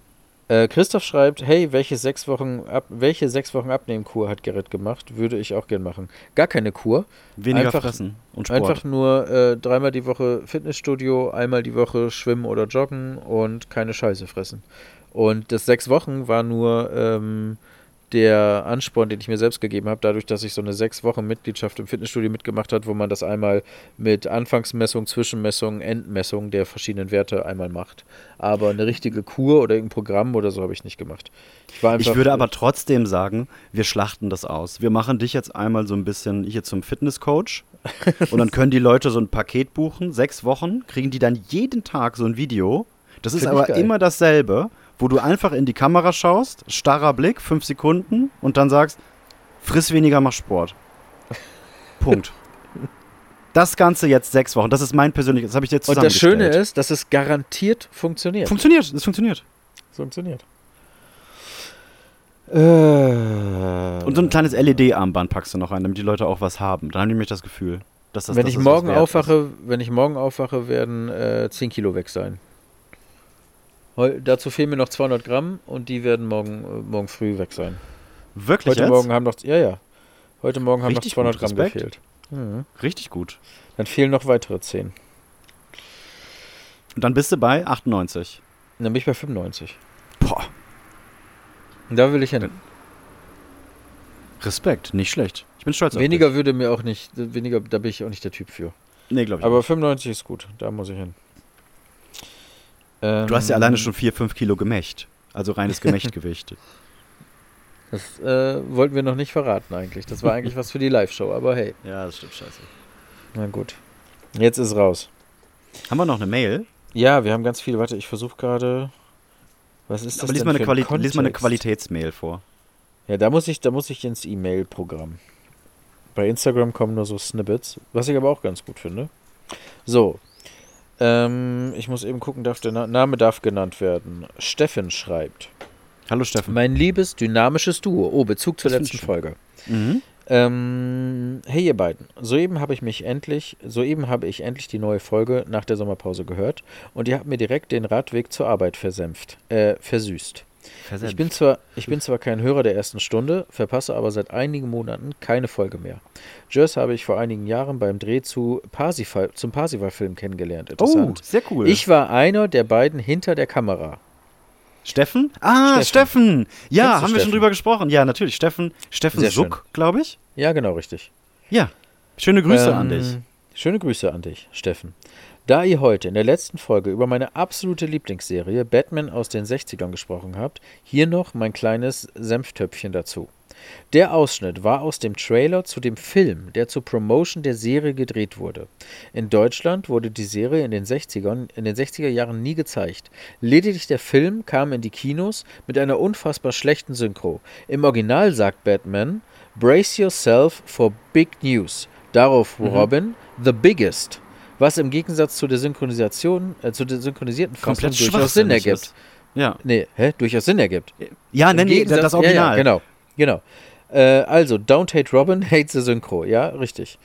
Äh, Christoph schreibt, hey, welche sechs Wochen ab, welche sechs Wochen Abnehmkur hat Gerrit gemacht? Würde ich auch gern machen. Gar keine Kur. Weniger Einfach- fressen und Sport. Einfach nur äh, dreimal die Woche Fitnessstudio, einmal die Woche schwimmen oder joggen und keine Scheiße fressen. Und das sechs Wochen war nur ähm, der Ansporn, den ich mir selbst gegeben habe, dadurch, dass ich so eine sechs Wochen Mitgliedschaft im Fitnessstudio mitgemacht hat, wo man das einmal mit Anfangsmessung, Zwischenmessung, Endmessung der verschiedenen Werte einmal macht. Aber eine richtige Kur oder irgendein Programm oder so habe ich nicht gemacht. Ich, war ich würde aber trotzdem sagen, wir schlachten das aus. Wir machen dich jetzt einmal so ein bisschen hier zum Fitnesscoach. und dann können die Leute so ein Paket buchen. Sechs Wochen kriegen die dann jeden Tag so ein Video. Das ist Find ich aber geil. immer dasselbe, wo du einfach in die Kamera schaust, starrer Blick, fünf Sekunden und dann sagst, friss weniger, mach Sport. Punkt. Das Ganze jetzt sechs Wochen. Das ist mein persönliches, das habe ich jetzt und das Schöne ist, dass es garantiert funktioniert. Funktioniert, es funktioniert. funktioniert. Äh, Und so ein kleines LED-Armband packst du noch rein, damit die Leute auch was haben. Dann haben die nämlich das Gefühl, dass das wenn dass ich das morgen aufwache, wenn ich morgen aufwache, werden äh, 10 Kilo weg sein. Heu, dazu fehlen mir noch 200 Gramm und die werden morgen, äh, morgen früh weg sein. Wirklich Heute jetzt? Morgen haben noch, ja, ja. Heute Morgen haben Richtig noch 200 gut, Gramm gefehlt. Mhm. Richtig gut. Dann fehlen noch weitere 10. Und dann bist du bei 98. Und dann bin ich bei 95. Boah, Und da will ich hin. Respekt, nicht schlecht. Ich bin stolz auf Weniger würde mir auch nicht, weniger, da bin ich auch nicht der Typ für. Nee, glaube ich. Aber nicht. 95 ist gut, da muss ich hin. Ähm, du hast ja alleine schon 4, 5 Kilo Gemächt. Also reines Gemächtgewicht. Das äh, wollten wir noch nicht verraten eigentlich. Das war eigentlich was für die Live-Show, aber hey, ja, das stimmt, scheiße. na gut. Jetzt ist raus. Haben wir noch eine Mail? Ja, wir haben ganz viel. Warte, ich versuche gerade. Was ist das Aber lies denn mal, eine für Quali lies mal eine? Qualitätsmail vor. Ja, da muss ich, da muss ich ins E-Mail-Programm. Bei Instagram kommen nur so Snippets, was ich aber auch ganz gut finde. So. Ähm, ich muss eben gucken, darf der Na Name darf genannt werden. Steffen schreibt. Hallo Steffen. Mein liebes, dynamisches Duo. Oh, Bezug zur Das letzten. Folge. Mhm. Ähm, hey ihr beiden, soeben habe ich mich endlich, soeben habe ich endlich die neue Folge nach der Sommerpause gehört und ihr habt mir direkt den Radweg zur Arbeit versenft, äh, versüßt. Ich bin, zwar, ich bin zwar kein Hörer der ersten Stunde, verpasse aber seit einigen Monaten keine Folge mehr. Jers habe ich vor einigen Jahren beim Dreh zu Parsifal, zum Parsival-Film kennengelernt. oh, sehr cool. Ich war einer der beiden hinter der Kamera. Steffen? Ah, Steffen. Steffen. Ja, haben wir schon Steffen? drüber gesprochen. Ja, natürlich. Steffen, Steffen Sehr Suck, glaube ich. Ja, genau, richtig. Ja. Schöne Grüße an Ähm, dich. Schöne Grüße an dich, Steffen. Da ihr heute in der letzten Folge über meine absolute Lieblingsserie Batman aus den 60ern gesprochen habt, hier noch mein kleines Senftöpfchen dazu. Der Ausschnitt war aus dem Trailer zu dem Film, der zur Promotion der Serie gedreht wurde. In Deutschland wurde die Serie in den 60ern, in den 60er Jahren nie gezeigt. Lediglich der Film kam in die Kinos mit einer unfassbar schlechten Synchro. Im Original sagt Batman: Brace yourself for big news. Darauf Robin: The biggest. Was im Gegensatz zu der Synchronisation, äh, zu der synchronisierten Fassung durchaus Sinn ergibt. ist. Ja. Nee, hä? Durchaus Sinn ergibt. Ja, Im nee, nee, das Original. Ja, ja, genau, genau. Äh, also, Don't Hate Robin, Hate the Synchro. Ja, richtig.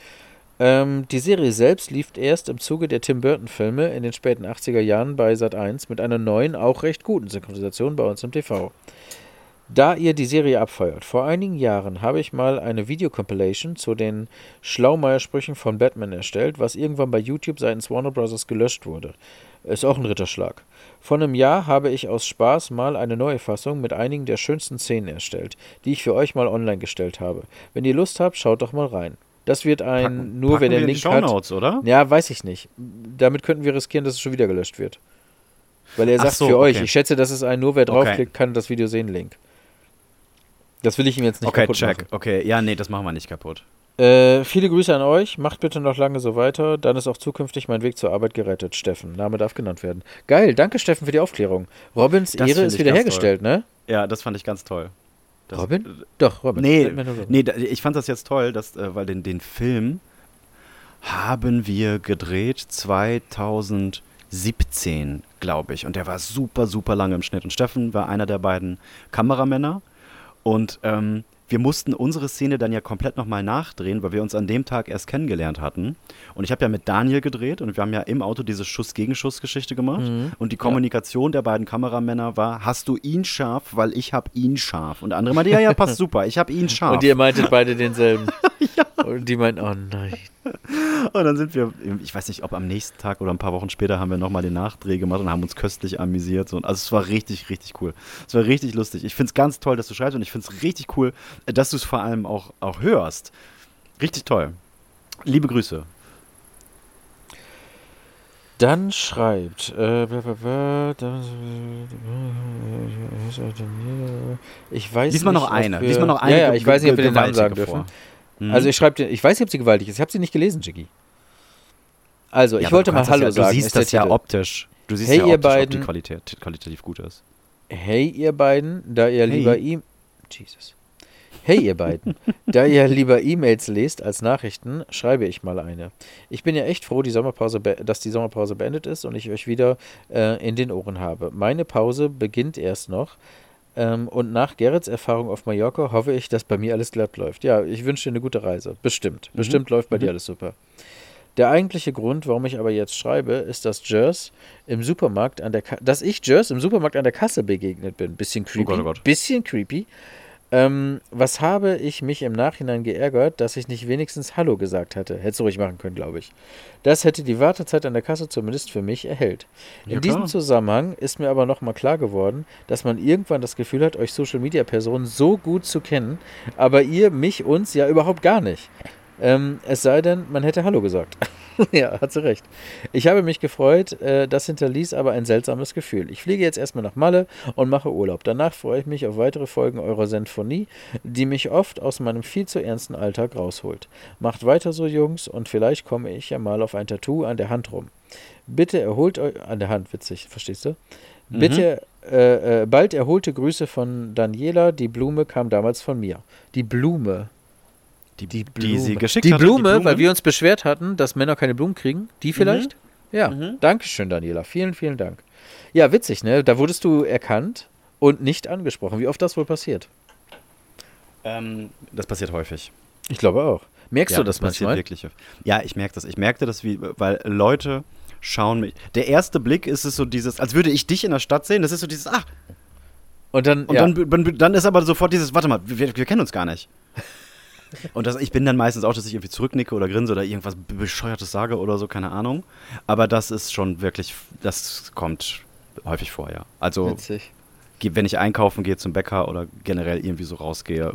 Ähm, die Serie selbst lief erst im Zuge der Tim Burton-Filme in den späten 80er Jahren bei Sat1 mit einer neuen, auch recht guten Synchronisation bei uns im TV. Da ihr die Serie abfeuert, vor einigen Jahren habe ich mal eine Videocompilation zu den Schlaumeier-Sprüchen von Batman erstellt, was irgendwann bei YouTube seitens Warner Bros. gelöscht wurde. Ist auch ein Ritterschlag. Vor einem Jahr habe ich aus Spaß mal eine neue Fassung mit einigen der schönsten Szenen erstellt, die ich für euch mal online gestellt habe. Wenn ihr Lust habt, schaut doch mal rein. Das wird ein, Packen- nur wer packen den wir in die Link hat. Shownotes, oder? Ja, weiß ich nicht. Damit könnten wir riskieren, dass es schon wieder gelöscht wird. Weil er sagt so, für euch, okay. ich schätze, das ist ein nur wer Okay. draufklickt, kann das Video sehen Link. Das will ich ihm jetzt nicht Okay, kaputt check. machen. Okay, ja, nee, das machen wir nicht kaputt. Äh, viele Grüße an euch. Macht bitte noch lange so weiter. Dann ist auch zukünftig mein Weg zur Arbeit gerettet. Steffen. Name darf genannt werden. Geil. Danke, Steffen, für die Aufklärung. Robins Das Ehre ist wiederhergestellt, ne? Ja, das fand ich ganz toll. Das, Robin? Doch, Robin. Nee, nee, ich fand das jetzt toll, dass, äh, weil den, den Film haben wir gedreht 2017, glaube ich. Und der war super, super lange im Schnitt. Und Steffen war einer der beiden Kameramänner. Und ähm, wir mussten unsere Szene dann ja komplett nochmal nachdrehen, weil wir uns an dem Tag erst kennengelernt hatten. Und ich habe ja mit Daniel gedreht und wir haben ja im Auto diese Schuss-Gegenschuss-Geschichte gemacht. Mhm. Und die Kommunikation der beiden Kameramänner war, hast du ihn scharf, weil ich habe ihn scharf. Und der andere meinte, ja, ja, passt super, ich habe ihn scharf. Und ihr meintet beide denselben. Und die meinten, oh nein. Und dann sind wir, ich weiß nicht, ob am nächsten Tag oder ein paar Wochen später haben wir nochmal den Nachdreh gemacht und haben uns köstlich amüsiert. So. Also es war richtig, richtig cool. Es war richtig lustig. Ich finde es ganz toll, dass du schreibst und ich finde es richtig cool, dass du es vor allem auch, auch hörst. Richtig toll. Liebe Grüße. Dann schreibt. Äh, bla, da- ich weiß Diesmal nicht, noch ob eine. Wir, Diesmal noch eine. Ja, ja, ich weiß nicht, ob wir den Namen sagen dürfen. Mhm. Also ich schreibe, ich weiß nicht, ob sie gewaltig ist. Ich habe sie nicht gelesen, Jiggy. Also, ich Ja, aber wollte mal Hallo ja, sagen. Du siehst das ja optisch. Du siehst Hey, ja ihr optisch, ob die beiden. Qualität qualitativ gut ist. Hey, ihr beiden, da ihr Hey. lieber E- Jesus. Hey, ihr beiden, da ihr lieber E-Mails lest als Nachrichten, schreibe ich mal eine. Ich bin ja echt froh, die Sommerpause dass die Sommerpause beendet ist und ich euch wieder äh, in den Ohren habe. Meine Pause beginnt erst noch. Ähm, und nach Gerrits Erfahrung auf Mallorca hoffe ich, dass bei mir alles glatt läuft. Ja, ich wünsche dir eine gute Reise. Bestimmt. Bestimmt läuft bei dir alles super. Der eigentliche Grund, warum ich aber jetzt schreibe, ist, dass Jers im Supermarkt an der Ka dass ich Jers im Supermarkt an der Kasse begegnet bin. Bisschen creepy. Gott, oh Gott. Bisschen creepy. Ähm, was habe ich mich im Nachhinein geärgert, dass ich nicht wenigstens Hallo gesagt hatte? Hättest du ruhig machen können, glaube ich. Das hätte die Wartezeit an der Kasse zumindest für mich erhellt. In Ja, diesem klar. Zusammenhang ist mir aber nochmal klar geworden, dass man irgendwann das Gefühl hat, euch Social Media Personen so gut zu kennen, aber ihr mich uns ja überhaupt gar nicht. Ähm, es sei denn, man hätte Hallo gesagt. ja, hat sie recht. Ich habe mich gefreut, äh, das hinterließ aber ein seltsames Gefühl. Ich fliege jetzt erstmal nach Malle und mache Urlaub. Danach freue ich mich auf weitere Folgen eurer Sinfonie, die mich oft aus meinem viel zu ernsten Alltag rausholt. Macht weiter so, Jungs, und vielleicht komme ich ja mal auf ein Tattoo an der Hand rum. Bitte erholt euch an der Hand, witzig, verstehst du? Bitte äh, äh, bald erholte Grüße von Daniela. Die Blume kam damals von mir. Die Blume. Die, Die die sie geschickt die hatte, Blume, weil wir uns beschwert hatten, dass Männer keine Blumen kriegen. Die vielleicht? Ja. Mhm. Dankeschön, Daniela. Vielen, vielen Dank. Ja, witzig, ne? Da wurdest du erkannt und nicht angesprochen. Wie oft das wohl passiert? ähm, das passiert häufig. Ich glaube auch. Merkst Ja, du das passiert manchmal? Wirklich. Ja, ich merke das. Ich merkte das, wie, weil Leute schauen mich. Der erste Blick ist es so dieses, als würde ich dich in der Stadt sehen. Das ist so dieses, ach, Und dann, und ja. dann, dann, dann ist aber sofort dieses, warte mal, wir, wir kennen uns gar nicht. Und das, ich bin dann meistens auch, dass ich irgendwie zurücknicke oder grinse oder irgendwas Bescheuertes sage oder so, keine Ahnung. Aber das ist schon wirklich, das kommt häufig vor, ja. Also, witzig. wenn ich einkaufen gehe zum Bäcker oder generell irgendwie so rausgehe,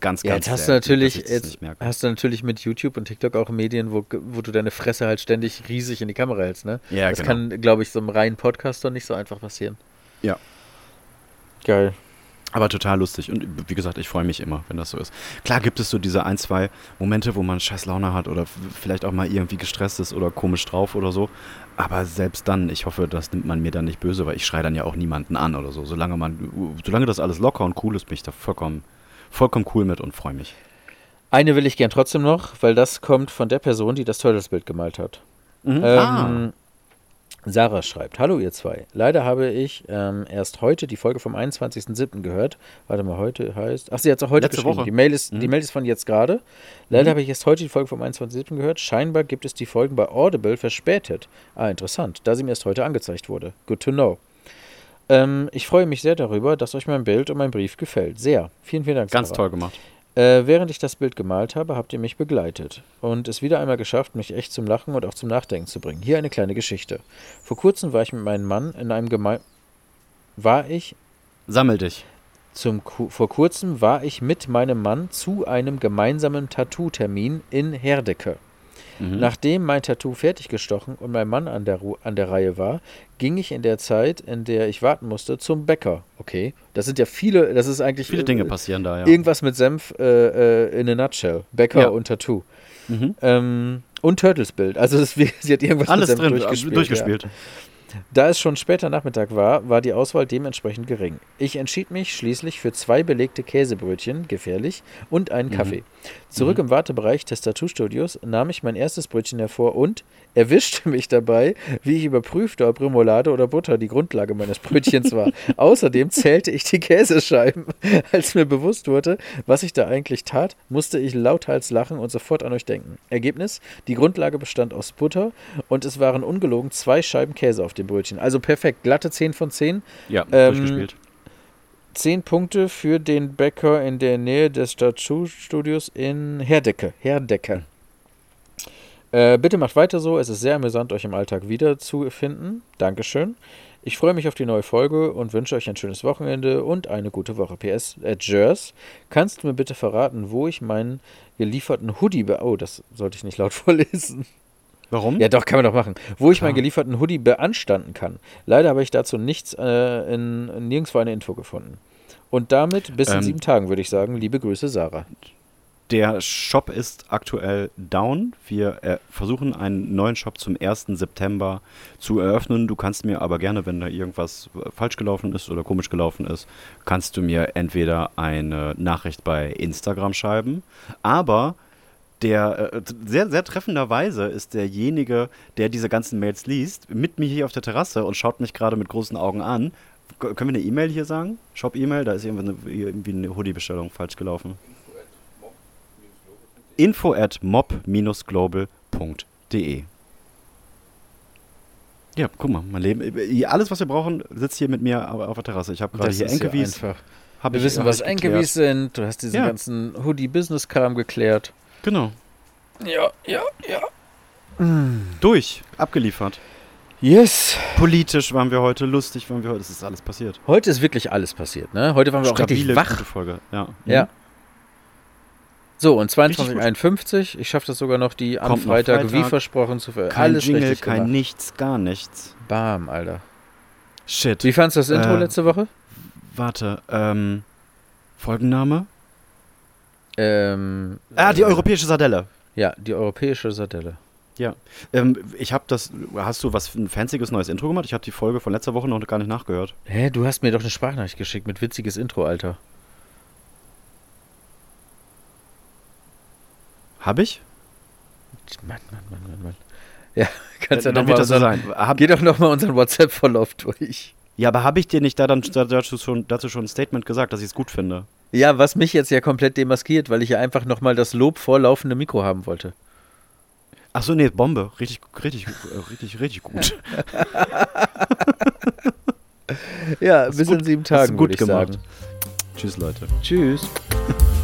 ganz, Ja, ganz jetzt hast du natürlich, jetzt hast du natürlich mit YouTube und TikTok auch Medien, wo, wo du deine Fresse halt ständig riesig in die Kamera hältst, ne? Ja, das genau. kann, glaube ich, so einem reinen Podcaster nicht so einfach passieren. Ja. Geil. Aber total lustig. Und wie gesagt, ich freue mich immer, wenn das so ist. Klar gibt es so diese ein, zwei Momente, wo man scheiß Laune hat oder vielleicht auch mal irgendwie gestresst ist oder komisch drauf oder so. Aber selbst dann, ich hoffe, das nimmt man mir dann nicht böse, weil ich schreie dann ja auch niemanden an oder so. Solange man, solange das alles locker und cool ist, bin ich da vollkommen, vollkommen cool mit und freue mich. Eine will ich gern trotzdem noch, weil das kommt von der Person, die das Turtles-Bild gemalt hat. Mhm. Ähm, ah, Sarah schreibt, hallo ihr zwei. Leider habe ich ähm, erst heute die Folge vom 21.07. gehört. Warte mal, heute heißt... Ach, sie hat es auch heute Letzte geschrieben. Woche. Die Mail, ist, Mhm. die Mail ist von jetzt gerade. Leider habe ich erst heute die Folge vom 21.07. gehört. Scheinbar gibt es die Folgen bei Audible verspätet. Ah, interessant, da sie mir erst heute angezeigt wurde. Good to know. Ähm, ich freue mich sehr darüber, dass euch mein Bild und mein Brief gefällt. Sehr. Vielen, vielen Dank. ganz Sarah. toll gemacht. Äh, während ich das Bild gemalt habe, habt ihr mich begleitet und es wieder einmal geschafft, mich echt zum Lachen und auch zum Nachdenken zu bringen. Hier eine kleine Geschichte. Vor kurzem war ich mit meinem Mann in einem Gemein... War ich Sammel dich. zum Ku vor kurzem war ich mit meinem Mann zu einem gemeinsamen Tattoo-Termin in Herdecke. Mhm. Nachdem mein Tattoo fertig gestochen und mein Mann an der, Ru an der Reihe war, ging ich in der Zeit, in der ich warten musste, zum Bäcker. Okay, das sind ja viele, das ist eigentlich Viele äh, Dinge passieren da, ja. Irgendwas mit Senf äh, äh, in a nutshell. Bäcker Ja. und Tattoo. Mhm. Ähm, und Turtles Bild. Also das, sie hat irgendwas Alles mit Senf drin, durchgespielt. durchgespielt. Ja. Da es schon später Nachmittag war, war die Auswahl dementsprechend gering. Ich entschied mich schließlich für zwei belegte Käsebrötchen, gefährlich, und einen Kaffee. Zurück im Wartebereich des Tattoo-Studios nahm ich mein erstes Brötchen hervor und erwischte mich dabei, wie ich überprüfte, ob Remoulade oder Butter die Grundlage meines Brötchens war. Außerdem zählte ich die Käsescheiben. Als mir bewusst wurde, was ich da eigentlich tat, musste ich lauthals lachen und sofort an euch denken. Ergebnis: Die Grundlage bestand aus Butter und es waren ungelogen zwei Scheiben Käse auf dem Brötchen. Also perfekt, glatte 10 von 10. Ja, Ähm, durchgespielt. 10 Punkte für den Bäcker in der Nähe des Tattoo-Studios in Herdecke. Herdecke. Äh, bitte macht weiter so. Es ist sehr amüsant, euch im Alltag wiederzufinden. Dankeschön. Ich freue mich auf die neue Folge und wünsche euch ein schönes Wochenende und eine gute Woche. PS, äh, Jers, kannst du mir bitte verraten, wo ich meinen gelieferten Hoodie be... Oh, das sollte ich nicht laut vorlesen. Warum? Ja, doch, kann man doch machen. Wo ich Klar. meinen gelieferten Hoodie beanstanden kann. Leider habe ich dazu nichts, äh, in, nirgendwo eine Info gefunden. Und damit bis in Ähm, sieben Tagen, würde ich sagen. Liebe Grüße, Sarah. Der Shop ist aktuell down. Wir äh, versuchen einen neuen Shop zum 1. September zu eröffnen. Du kannst mir aber gerne, wenn da irgendwas äh, falsch gelaufen ist oder komisch gelaufen ist, kannst du mir entweder eine Nachricht bei Instagram schreiben, aber der äh, sehr, sehr treffenderweise ist derjenige, der diese ganzen Mails liest, mit mir hier auf der Terrasse und schaut mich gerade mit großen Augen an. Können wir eine E-Mail hier sagen? Shop-E-Mail? Da ist irgendwie eine, irgendwie eine Hoodie-Bestellung falsch gelaufen. Info at mob-global.de Ja, guck mal, mein Leben. äh, Alles, was wir brauchen, sitzt hier mit mir auf der Terrasse. Ich habe gerade hier ja Enkewies. hab Wir ich- wissen, was. Enkewies sind. Du hast diesen Ja. ganzen Hoodie-Business-Kram geklärt. Genau. Ja, ja, ja. Durch. Abgeliefert. Yes. Politisch waren wir heute, lustig waren wir heute. Es ist alles passiert. Heute ist wirklich alles passiert, ne? Heute waren wir auch richtig wach. gute Folge. Ja. Ja. So, und Richtig gut. 22.51. Ich schaffe das sogar noch, die am noch Freitag, wie Freitag. versprochen, zu ver Kein Alles Jingle, richtig kein gemacht. nichts, gar nichts. Bam, Alter. Shit. Wie fandst du das Intro Äh, letzte Woche? Warte, ähm, Folgenname? Ähm, Ah, die äh, europäische Sardelle. Ja, die europäische Sardelle. Ja. Ähm, ich habe das, hast du was, ein fancyes neues Intro gemacht? Ich habe die Folge von letzter Woche noch gar nicht nachgehört. Hä, du hast mir doch eine Sprachnachricht geschickt mit witziges Intro, Alter. Habe ich? Mann, Mann, Mann, Mann, Mann. Ja, kannst ja, Dann nochmal so sein. Hab, Geh doch nochmal unseren WhatsApp-Verlauf durch. ja, aber habe ich dir nicht da dann dazu schon, dazu schon ein Statement gesagt, dass ich es gut finde? Ja, was mich jetzt ja komplett demaskiert, weil ich ja einfach nochmal das Lob vor laufende Mikro haben wollte. Ach so, nee, Bombe. Richtig, richtig, äh, richtig, richtig gut. Ja, bis gut- in sieben Tagen, gut würde ich gemacht. sagen. Tschüss, Leute. Tschüss.